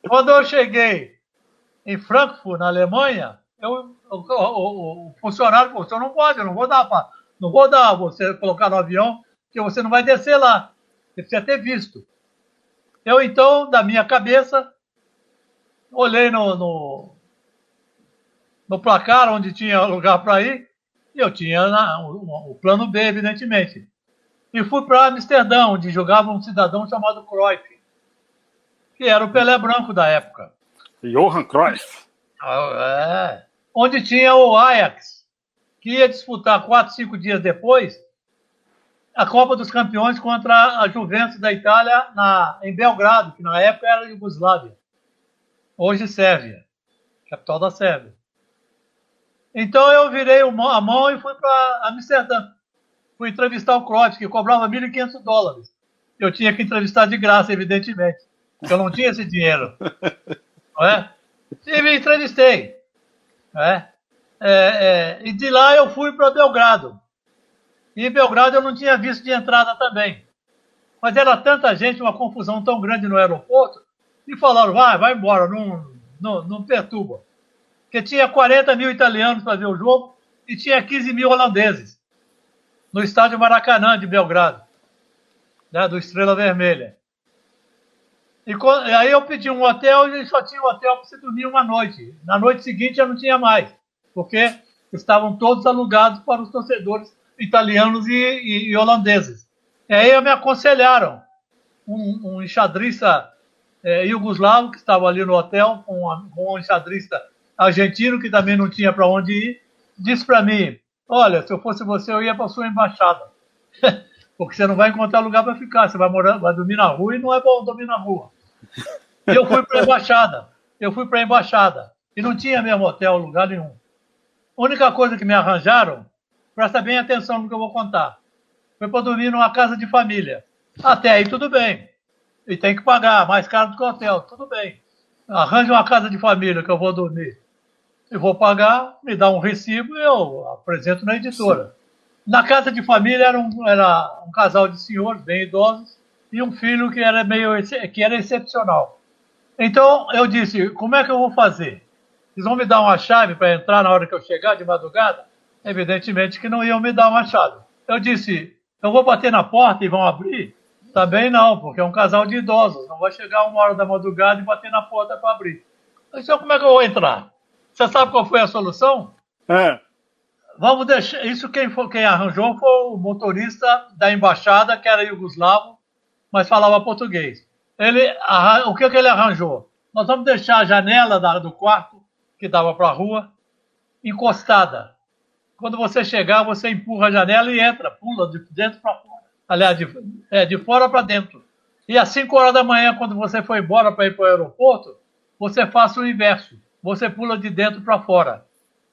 quando eu cheguei em Frankfurt, na Alemanha, eu, o, o, o, funcionário falou: você não pode, eu não vou dar, não vou dar você colocar no avião, que você não vai descer lá. Você precisa ter visto. Eu, então, da minha cabeça, olhei no, no, no placar onde tinha lugar para ir, e eu tinha o, plano B, evidentemente. E fui para Amsterdã, onde jogava um cidadão chamado Cruyff, que era o Pelé Branco da época. Johan Cruyff. É. Onde tinha o Ajax, que ia disputar quatro, cinco dias depois a Copa dos Campeões contra a Juventus da Itália na, em Belgrado, que na época era Yugoslávia. Hoje Sérvia, capital da Sérvia. Então eu virei a mão e fui para Amsterdã. Fui entrevistar o Cruyff, que cobrava 1.500 dólares. Eu tinha que entrevistar de graça, evidentemente, porque eu não tinha esse dinheiro. *laughs* Não é? E me entrevistei. É? É, é, e de lá eu fui para Belgrado. E em Belgrado eu não tinha visto de entrada também. Mas era tanta gente, uma confusão tão grande no aeroporto, e falaram, vai, vai embora, não, não, não perturba. Porque tinha 40 mil italianos para ver o jogo e tinha 15 mil holandeses no estádio Maracanã de Belgrado, né, do Estrela Vermelha. E, e aí eu pedi um hotel e só tinha um hotel para você dormir uma noite. Na noite seguinte já não tinha mais, porque estavam todos alugados para os torcedores italianos e, e, e holandeses. E aí me aconselharam um, um enxadrista é, iugoslavo que estava ali no hotel com, com um enxadrista argentino que também não tinha para onde ir, disse para mim: Olha, se eu fosse você, eu ia para sua embaixada. *laughs* Porque você não vai encontrar lugar para ficar, você vai, morar, vai dormir na rua e não é bom dormir na rua. E eu fui para a embaixada. Eu fui para a embaixada. E não tinha mesmo hotel, lugar nenhum. A única coisa que me arranjaram Presta bem atenção no que eu vou contar. Foi para dormir numa casa de família. Até aí tudo bem. E tem que pagar, mais caro do que hotel. Tudo bem. Arranje uma casa de família que eu vou dormir. Eu vou pagar, me dá um recibo e eu apresento na editora. Na casa de família era um, era um casal de senhores bem idosos e um filho que era meio que era excepcional. Então eu disse, como é que eu vou fazer? Eles vão me dar uma chave para entrar na hora que eu chegar de madrugada? evidentemente que não iam me dar uma chave. Eu disse, eu vou bater na porta e vão abrir? Também não, porque é um casal de idosos, não vai chegar uma hora da madrugada e bater na porta para abrir. Então como é que eu vou entrar? Você sabe qual foi a solução? É. Vamos deixar. Isso quem, foi, quem arranjou foi o motorista da embaixada, que era iugoslavo, mas falava português. Ele, o que, que ele arranjou? Nós vamos deixar a janela da, do quarto, que dava para a rua, encostada. Quando você chegar, você empurra a janela e entra, pula de dentro para fora. Aliás, de, é, de fora para dentro. E às 5 horas da manhã, quando você for embora para ir para o aeroporto, você faça o inverso. Você pula de dentro para fora.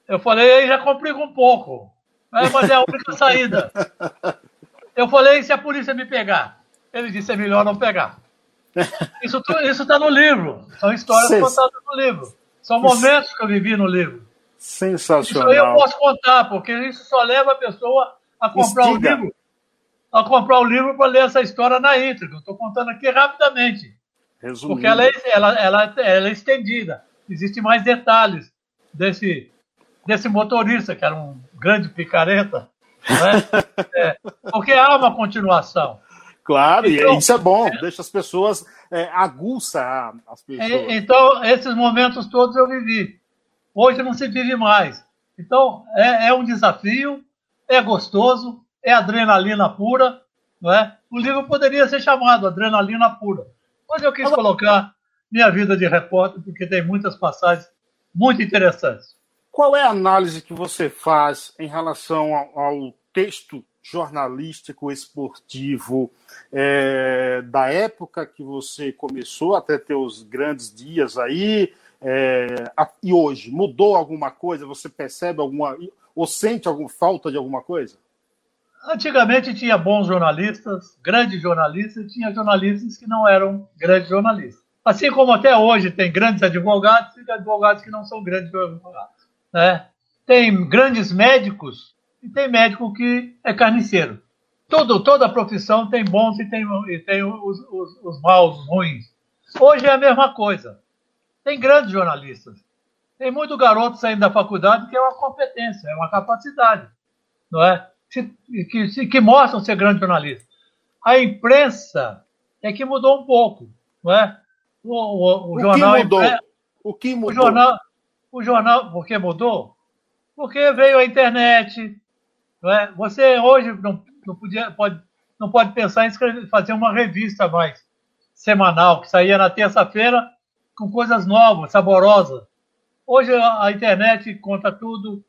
Eu falei, aí já complica um pouco. É, mas é a única saída. Eu falei, e se a polícia me pegar? Ele disse, é melhor não pegar. Isso está no livro. São histórias contadas no livro. São momentos que eu vivi no livro. Sensacional. Isso aí eu posso contar, porque isso só leva a pessoa a comprar o livro. A comprar o livro para ler essa história na íntegra. Eu estou contando aqui rapidamente. Resumindo. Porque ela é, ela, ela, ela é estendida. Existem mais detalhes desse, desse motorista, que era um grande picareta. Né? *laughs* é, porque há uma continuação. Claro, então, e isso é bom, é, deixa as pessoas, é, aguça as pessoas. É, então, esses momentos todos eu vivi. Hoje não se vive mais. Então, é, é um desafio, é gostoso, é adrenalina pura. Não é? O livro poderia ser chamado Adrenalina Pura. Mas eu quis colocar minha vida de repórter, porque tem muitas passagens muito interessantes. Qual é a análise que você faz em relação ao, ao texto jornalístico esportivo é, da época que você começou até ter os grandes dias aí, é, e hoje, mudou alguma coisa? Você percebe alguma. ou sente alguma falta de alguma coisa? Antigamente tinha bons jornalistas, grandes jornalistas, e tinha jornalistas que não eram grandes jornalistas. Assim como até hoje tem grandes advogados e advogados que não são grandes advogados. Né? Tem grandes médicos e tem médico que é carniceiro. Todo, toda profissão tem bons e tem, e tem os, os, os maus, os ruins. Hoje é a mesma coisa. Tem grandes jornalistas. Tem muito garoto saindo da faculdade que é uma competência, é uma capacidade, não é? Que, que mostram ser grande jornalista. A imprensa é que mudou um pouco, não é? O, o, o, o jornal. Que mudou? o que mudou? O jornal, o jornal, por que mudou? Porque veio a internet. Não é? Você hoje não, não, podia, pode, não pode pensar em escrever, fazer uma revista mais semanal, que saía na terça-feira com coisas novas, saborosas. Hoje a internet conta tudo,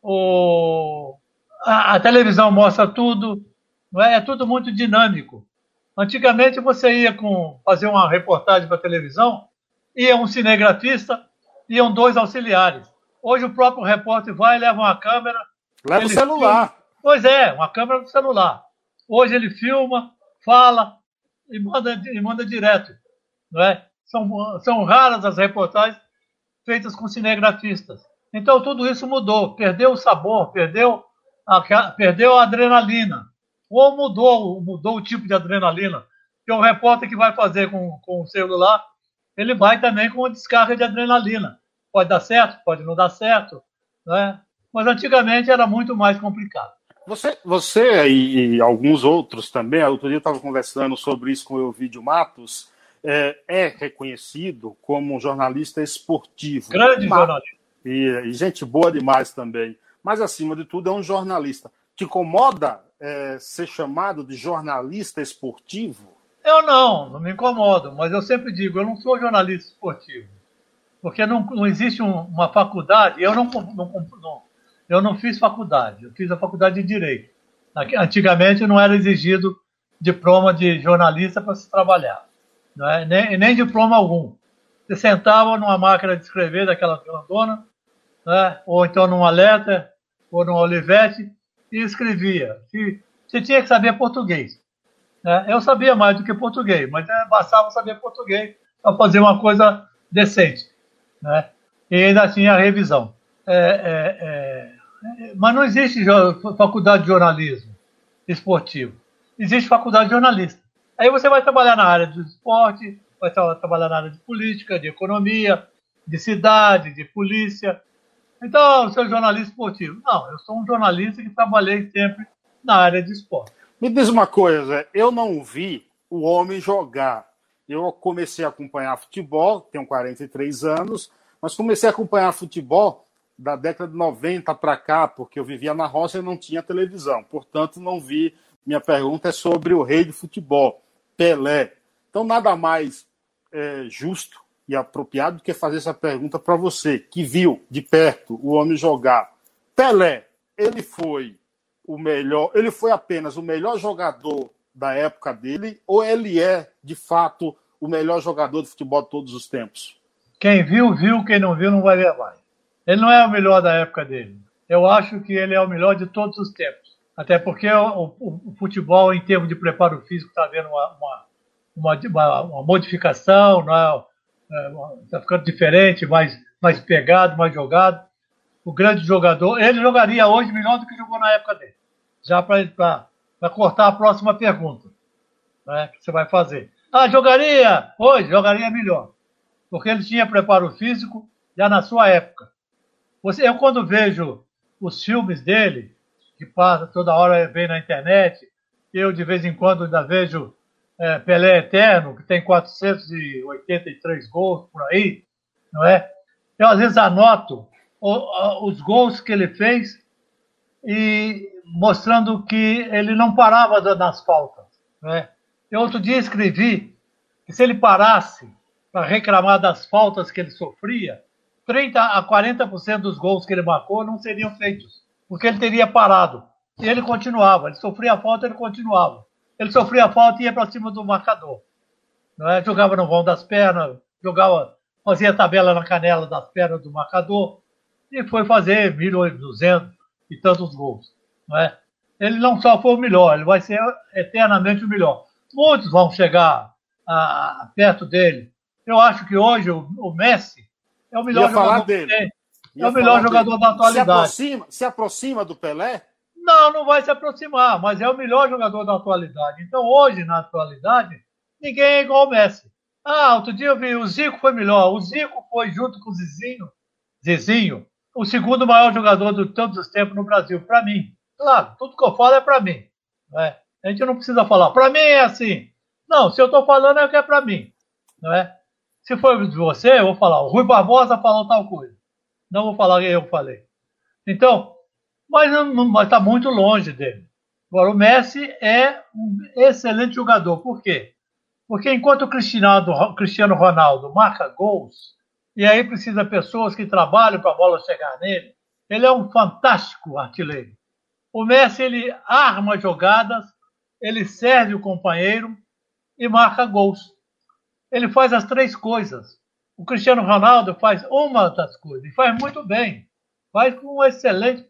o, a, a televisão mostra tudo, não é? é tudo muito dinâmico. Antigamente você ia com, fazer uma reportagem para televisão, ia um cinegrafista, iam dois auxiliares. Hoje o próprio repórter vai, leva uma câmera. Leva o celular. Filma. Pois é, uma câmera do celular. Hoje ele filma, fala e manda, e manda direto. Não é? são, são raras as reportagens feitas com cinegrafistas. Então tudo isso mudou, perdeu o sabor, perdeu a, perdeu a adrenalina ou mudou, mudou o tipo de adrenalina. Que o repórter que vai fazer com, com o celular, ele vai também com uma descarga de adrenalina. Pode dar certo, pode não dar certo, né? mas antigamente era muito mais complicado. Você, você e, e alguns outros também, outro dia eu estava conversando sobre isso com o Elvídio Matos, é, é reconhecido como um jornalista esportivo. Grande mas, jornalista. E, e, gente boa demais também. Mas, acima de tudo, é um jornalista. Te incomoda é, ser chamado de jornalista esportivo? Eu não, não me incomodo, mas eu sempre digo, eu não sou jornalista esportivo. Porque não, não existe um, uma faculdade, eu não, não, não, eu não fiz faculdade, eu fiz a faculdade de Direito. Antigamente não era exigido diploma de jornalista para se trabalhar, não é? nem, nem diploma algum. Você sentava numa máquina de escrever daquela grandona, né? ou então num alerta, ou num Olivetti, e escrevia. E você tinha que saber português. Né? Eu sabia mais do que português, mas é, bastava saber português para fazer uma coisa decente. Né? E ainda tinha a revisão. É, é, é, mas não existe faculdade de jornalismo esportivo. Existe faculdade de jornalista. Aí você vai trabalhar na área do esporte, vai trabalhar na área de política, de economia, de cidade, de polícia, então, é jornalista esportivo. Não, eu sou um jornalista que trabalhei sempre na área de esporte. Me diz uma coisa, eu não vi o homem jogar. Eu comecei a acompanhar futebol, tenho 43 anos, mas comecei a acompanhar futebol da década de 90 para cá, porque eu vivia na roça e não tinha televisão. Portanto, não vi. Minha pergunta é sobre o rei de futebol, Pelé. Então, nada mais é, justo e apropriado do que fazer essa pergunta para você, que viu de perto o homem jogar. Pelé, ele foi o melhor, ele foi apenas o melhor jogador da época dele, ou ele é, de fato, o melhor jogador de futebol de todos os tempos? Quem viu, viu, quem não viu, não vai ver mais. Ele não é o melhor da época dele. Eu acho que ele é o melhor de todos os tempos. Até porque o, o, o futebol, em termos de preparo físico, está havendo uma, uma, uma, uma, modificação, não é? Está é, ficando diferente, mais, mais pegado, mais jogado. O grande jogador, ele jogaria hoje melhor do que jogou na época dele. Já para cortar a próxima pergunta né, que você vai fazer. Ah, jogaria hoje, jogaria melhor. Porque ele tinha preparo físico já na sua época. Você, eu, quando vejo os filmes dele, que passa toda hora, vem na internet, eu de vez em quando ainda vejo é, Pelé Eterno, que tem 483 gols por aí, não é? Eu às vezes anoto os gols que ele fez e mostrando que ele não parava nas faltas. Não é? Eu outro dia escrevi que se ele parasse para reclamar das faltas que ele sofria, 30 a 40% dos gols que ele marcou não seriam feitos, porque ele teria parado. E ele continuava, ele sofria a falta, ele continuava ele sofria falta e ia para cima do marcador. Não é? Jogava no vão das pernas, jogava, fazia tabela na canela das pernas do marcador e foi fazer 1.200 e tantos gols. Não é? ele não só foi o melhor, ele vai ser eternamente o melhor. Muitos vão chegar a, a, perto dele. Eu acho que hoje o, o Messi é o melhor jogador dele. É, é o melhor jogador dele. da atualidade. Se aproxima, se aproxima do Pelé? Não, não vai se aproximar, mas é o melhor jogador da atualidade. Então, hoje, na atualidade, ninguém é igual ao Messi. Ah, outro dia eu vi, o Zico foi melhor. O Zico foi, junto com o Zizinho, Zizinho o segundo maior jogador de todos os tempos no Brasil, para mim. Claro, tudo que eu falo é para mim. É? A gente não precisa falar, para mim é assim. Não, se eu estou falando é o que é para mim. Não é? Se for de você, eu vou falar, o Rui Barbosa falou tal coisa. Não vou falar que eu falei. Então, mas está muito longe dele. Agora, o Messi é um excelente jogador. Por quê? Porque enquanto o Cristiano, Ronaldo marca gols, e aí precisa pessoas que trabalham para a bola chegar nele, ele é um fantástico artilheiro. O Messi, ele arma jogadas, ele serve o companheiro e marca gols. Ele faz as três coisas. O Cristiano Ronaldo faz uma das coisas e faz muito bem. Faz com excelente,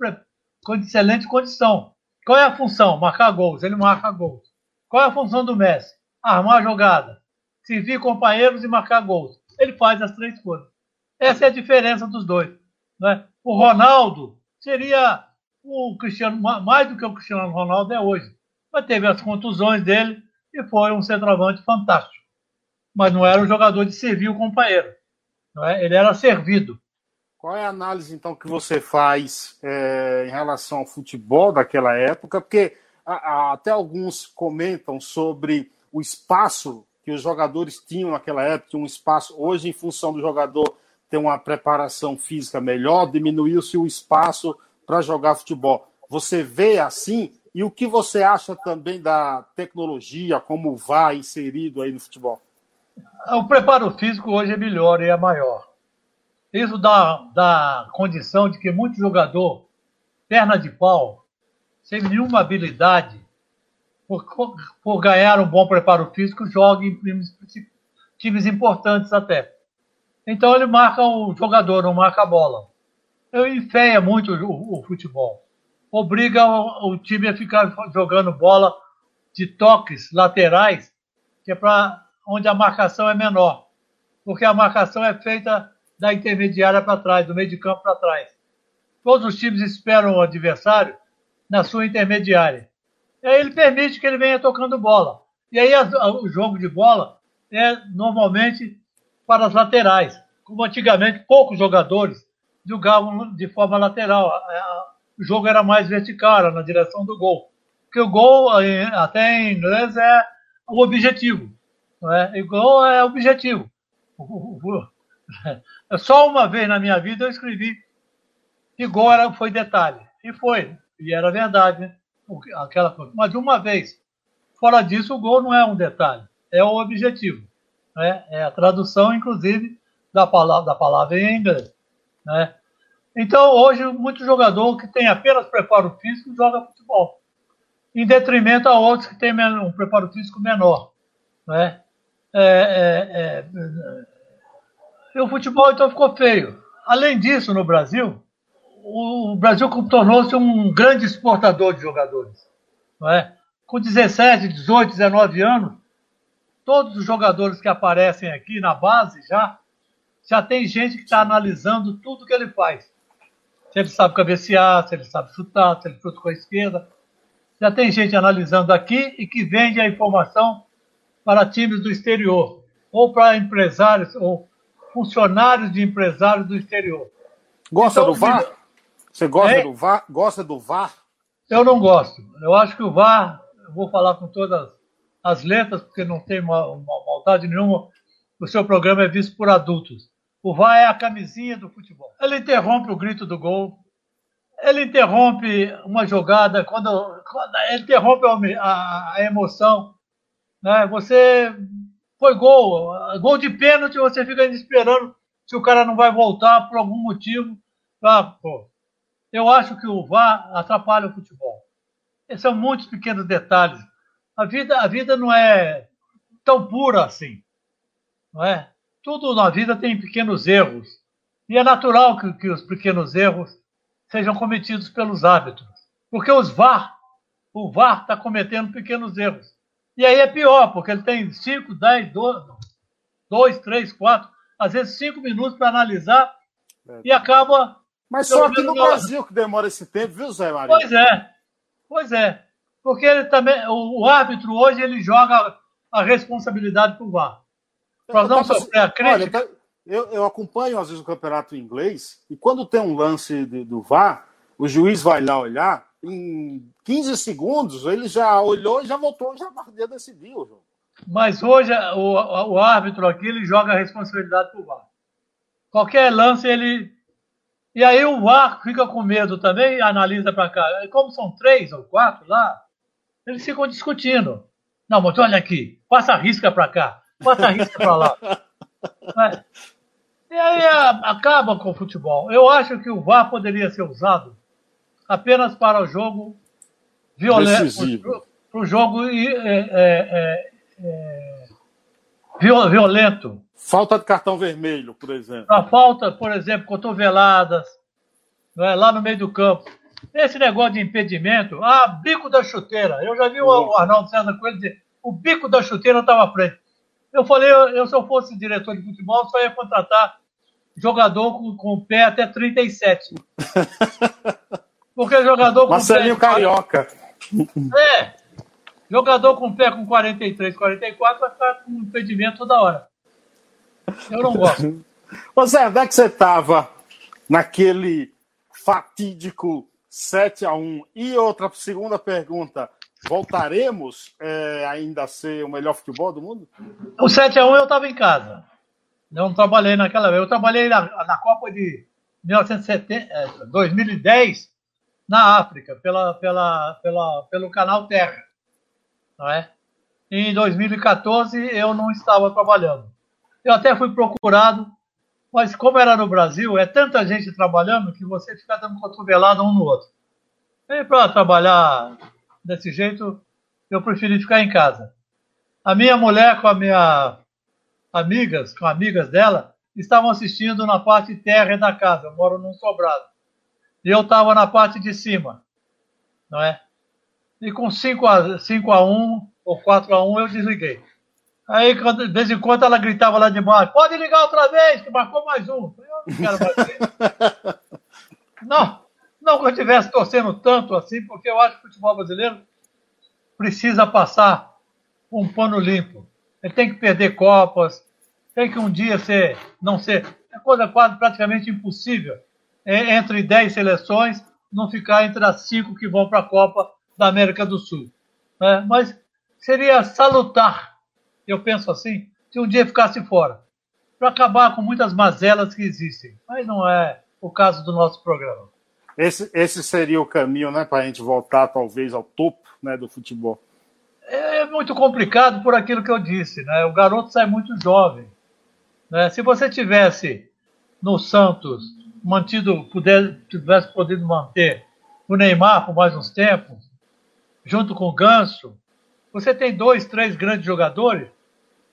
com excelente condição. Qual é a função? Marcar gols. Ele marca gols. Qual é a função do Messi? Armar jogada, servir companheiros e marcar gols. Ele faz as três coisas. Essa é a diferença dos dois. Né? O Ronaldo seria o Cristiano, mais do que o Cristiano Ronaldo é hoje. Mas teve as contusões dele e foi um centroavante fantástico. Mas não era um jogador de servir o companheiro. É? Ele era servido. Qual é a análise, então, que você faz é, em relação ao futebol daquela época? Porque a, a, até alguns comentam sobre o espaço que os jogadores tinham naquela época, um espaço hoje em função do jogador ter uma preparação física melhor, diminuiu-se o espaço para jogar futebol. Você vê assim? E o que você acha também da tecnologia, como vai inserido aí no futebol? O preparo físico hoje é melhor e é maior. Isso dá, dá condição de que muito jogador, perna de pau, sem nenhuma habilidade, por, por ganhar um bom preparo físico, jogue em times, times importantes até. Então ele marca o jogador, não marca a bola. Ele enfeia muito o, o futebol. Obriga o, o, time a ficar jogando bola de toques laterais, que é para onde a marcação é menor. Porque a marcação é feita da intermediária para trás, do meio de campo para trás. Todos os times esperam o adversário na sua intermediária. E aí ele permite que ele venha tocando bola. E aí o jogo de bola é normalmente para as laterais. Como antigamente poucos jogadores jogavam de forma lateral. O jogo era mais vertical, era na direção do gol. Porque o gol, até em inglês, é o objetivo. Não é? E gol é objetivo. *laughs* Só uma vez na minha vida eu escrevi que gol era, foi detalhe. E foi. E era verdade, né? Aquela coisa. Mas uma vez. Fora disso, o gol não é um detalhe. É o objetivo. Né? É a tradução, inclusive, da palavra, da palavra em inglês. Né? Então, hoje, muito jogador que tem apenas preparo físico joga futebol, em detrimento a outros que têm um preparo físico menor. Né? É, é, é, e o futebol, então, ficou feio. Além disso, no Brasil, o Brasil tornou-se um grande exportador de jogadores. Não é? Com 17, 18, 19 anos, todos os jogadores que aparecem aqui na base já, já tem gente que está analisando tudo que ele faz. Se ele sabe cabecear, se ele sabe chutar, se ele chuta com a esquerda. Já tem gente analisando aqui e que vende a informação para times do exterior, ou para empresários, ou funcionários de empresários do exterior. Gosta então, do VAR? Você gosta é? do VAR? Gosta do VAR? Eu não gosto. Eu acho que o VAR, eu vou falar com todas as letras, porque não tem uma, uma maldade nenhuma, o seu programa é visto por adultos. O VAR é a camisinha do futebol. Ele interrompe o grito do gol, ele interrompe uma jogada, quando, quando ele interrompe a, a, emoção. Né? Você foi gol, gol de pênalti, você fica esperando se o cara não vai voltar por algum motivo. Ah, pô. Eu acho que o VAR atrapalha o futebol. Esses são muitos pequenos detalhes a vida, a vida não é tão pura assim. Não é? Tudo na vida tem pequenos erros. E é natural que, que os pequenos erros sejam cometidos pelos hábitos. Porque os VAR o VAR está cometendo pequenos erros. E aí é pior, porque ele tem 5, 10, 2, 3, 4, às vezes 5 minutos para analisar é. e acaba. Mas só aqui no Brasil que demora esse tempo, viu, Zé Maria? Pois é, pois é. Porque ele também, o, o árbitro hoje ele joga a responsabilidade para o VAR. Para não sofrer a crítica. Olha, eu, eu, acompanho às vezes o campeonato inglês e quando tem um lance de, do VAR, o juiz vai lá olhar, em 15 segundos ele já olhou e já voltou, já, já decidiu o jogo. Mas hoje o, o árbitro aqui ele joga a responsabilidade para o VAR. Qualquer lance ele. E aí o VAR fica com medo também e analisa para cá. Como são três ou quatro lá, eles ficam discutindo. Não, mas olha aqui, passa a risca para cá, passa a risca para lá. *laughs* É. E aí acaba com o futebol. Eu acho que o VAR poderia ser usado apenas para o jogo violento. Para o jogo é, é, é, é, violento. Falta de cartão vermelho, por exemplo. A falta, por exemplo, cotoveladas, é, lá no meio do campo. Esse negócio de impedimento, ah, bico da chuteira. Eu já vi o, o Arnaldo César Coelho dizer, o bico da chuteira estava à frente. Eu falei, eu, eu, se eu fosse diretor de futebol, só ia contratar jogador com, com o pé até 37. *laughs* Porque jogador com Marcelinho pé, Carioca. É. Jogador com pé com 43, 44 vai ficar com impedimento toda hora. Eu não gosto. *laughs* Ô Zé, onde é que você estava naquele fatídico 7 a 1 E outra segunda pergunta. Voltaremos é, ainda a ser o melhor futebol do mundo? O 7 a 1 eu estava em casa. Eu não trabalhei naquela vez. Eu trabalhei na, na Copa de 1970, 2010 na África, pela, pela, pela, pelo canal Terra. Não é? Em 2014 eu não estava trabalhando. Eu até fui procurado, mas como era no Brasil, é tanta gente trabalhando que você fica dando cotovelada um no outro. E para trabalhar desse jeito, eu preferi ficar em casa. A minha mulher com a minha amigas, com amigas dela, estavam assistindo na parte terra da casa. Eu moro num sobrado. E eu estava na parte de cima, não é? E com 5 a, 5 a 1 ou 4 a 1 eu desliguei. Aí, de vez em quando, ela gritava lá de baixo: pode ligar outra vez, que marcou mais um. Eu não quero mais *laughs* Não, não que eu estivesse torcendo tanto assim, porque eu acho que o futebol brasileiro precisa passar um pano limpo. Ele tem que perder Copas, tem que um dia ser, não ser. É coisa quase praticamente impossível entre 10 seleções, não ficar entre as cinco que vão para a Copa da América do Sul. Né? Mas seria salutar, eu penso assim, se um dia ficasse fora, para acabar com muitas mazelas que existem. Mas não é o caso do nosso programa. Esse, esse seria o caminho né, para a gente voltar, talvez, ao topo né, do futebol. É, é muito complicado por aquilo que eu disse. Né? O garoto sai muito jovem. Né? Se você tivesse no Santos mantido, puder, tivesse podido manter o Neymar por mais uns tempos, junto com o Ganso, você tem dois, três grandes jogadores,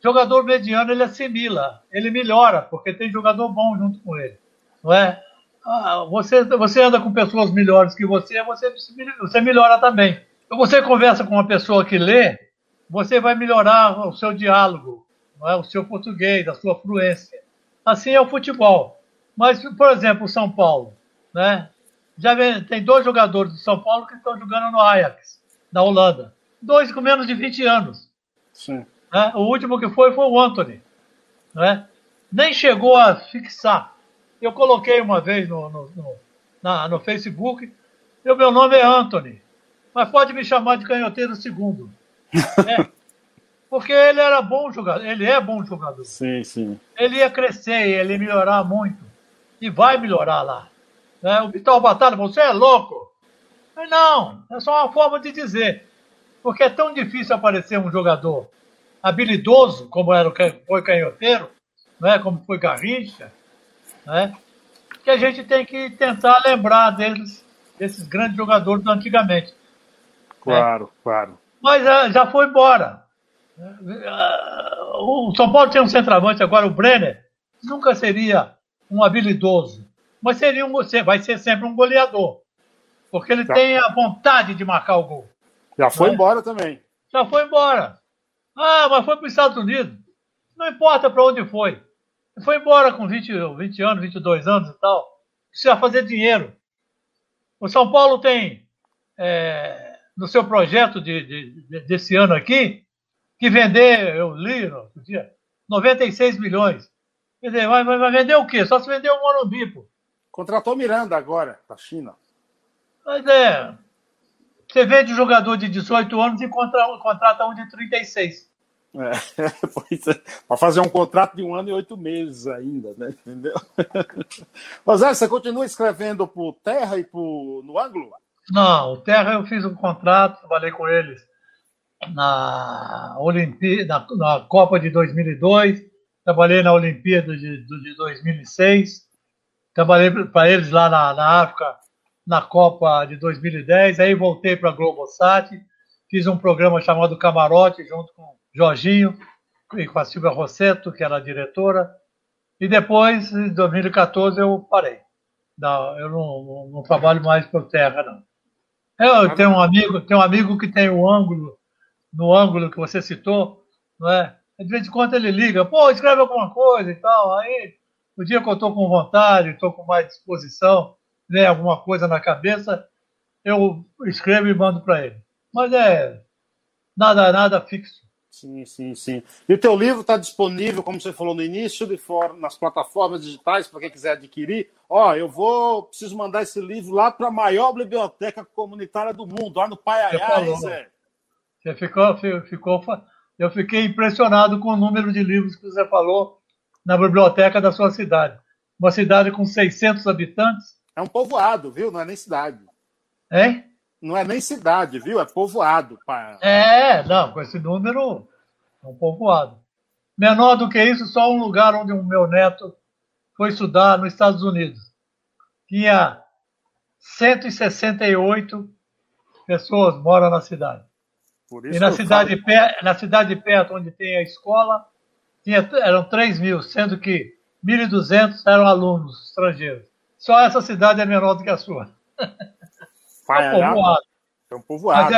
jogador mediano ele assimila, ele melhora, porque tem jogador bom junto com ele, não é? Ah, você, você anda com pessoas melhores que você, você, você melhora também. Então você conversa com uma pessoa que lê, você vai melhorar o seu diálogo, não é? o seu português, a sua fluência. Assim é o futebol. Mas, por exemplo, o São Paulo, né? Já vem, tem dois jogadores do São Paulo que estão jogando no Ajax, da Holanda. Dois com menos de 20 anos. Sim. Né? O último que foi foi o Anthony. Né? Nem chegou a fixar. Eu coloquei uma vez no, no, no, na, no Facebook, e o meu nome é Anthony. Mas pode me chamar de canhoteiro segundo. Né? *laughs* Porque ele era bom jogador, ele é bom jogador. Sim, sim. Ele ia crescer, ele ia melhorar muito e vai melhorar lá. Né? O Vital Batalha, você é louco? Mas não, é só uma forma de dizer. Porque é tão difícil aparecer um jogador habilidoso, como era o, foi Canhoteiro, né? como foi Garrincha, né? que a gente tem que tentar lembrar deles, desses grandes jogadores do antigamente. Claro, né? claro. Mas uh, já foi embora. Uh, o São Paulo tem um centroavante agora, o Brenner, nunca seria um habilidoso, mas seria um, vai ser sempre um goleador, porque ele tá. tem a vontade de marcar o gol. Já foi é? embora também. Já foi embora. Ah, mas foi para os Estados Unidos. Não importa para onde foi. Foi embora com 20, 20 anos, 22 anos e tal. Precisa fazer dinheiro. O São Paulo tem, é, no seu projeto de, de, desse ano aqui, que vender, eu li no dia, 96 milhões. Quer dizer, vai, vai, vender o quê? Só se vender o Morumbi, pô. Contratou Miranda agora, da China. Mas é. Você vende um jogador de 18 anos e contrata um de 36. É, *laughs* é. Para fazer um contrato de um ano e oito meses ainda, né? Entendeu? *laughs* Zé, você continua escrevendo por Terra e por no ângulo? Não, o Terra eu fiz um contrato, trabalhei com eles na Olimpíada, na, na Copa de 2002, trabalhei na Olimpíada de, de 2006, trabalhei para eles lá na, na África na Copa de 2010, aí voltei para a Globosat, fiz um programa chamado Camarote junto com Jorginho e com a Silvia Rosseto, que era a diretora, e depois, em 2014, eu parei. Não, eu não, não, não trabalho mais por terra, não. Eu tenho um amigo, tenho um amigo que tem o um ângulo, no ângulo que você citou, não é? De vez em quando ele liga, pô, escreve alguma coisa e tal. Aí, o dia que eu estou com vontade, estou com mais disposição, né, alguma coisa na cabeça, eu escrevo e mando para ele. Mas é nada, nada fixo. Sim, sim, sim. E o teu livro está disponível, como você falou no início, de fora, nas plataformas digitais, para quem quiser adquirir. Ó, eu vou, preciso mandar esse livro lá para a maior biblioteca comunitária do mundo, lá no Paiaiá, Zé. Você ficou, ficou, eu fiquei impressionado com o número de livros que você falou na biblioteca da sua cidade. Uma cidade com 600 habitantes. É um povoado, viu? Não é nem cidade. É? Não é nem cidade, viu? É povoado. Pá. É, não, com esse número é um povoado. Menor do que isso, só um lugar onde o meu neto foi estudar nos Estados Unidos. Tinha 168 pessoas moram na cidade. E na cidade, falo... na cidade de perto, onde tem a escola, tinha, eram 3 mil, sendo que 1.200 eram alunos estrangeiros. Só essa cidade é menor do que a sua. Pai, é um povoado. É um povoado.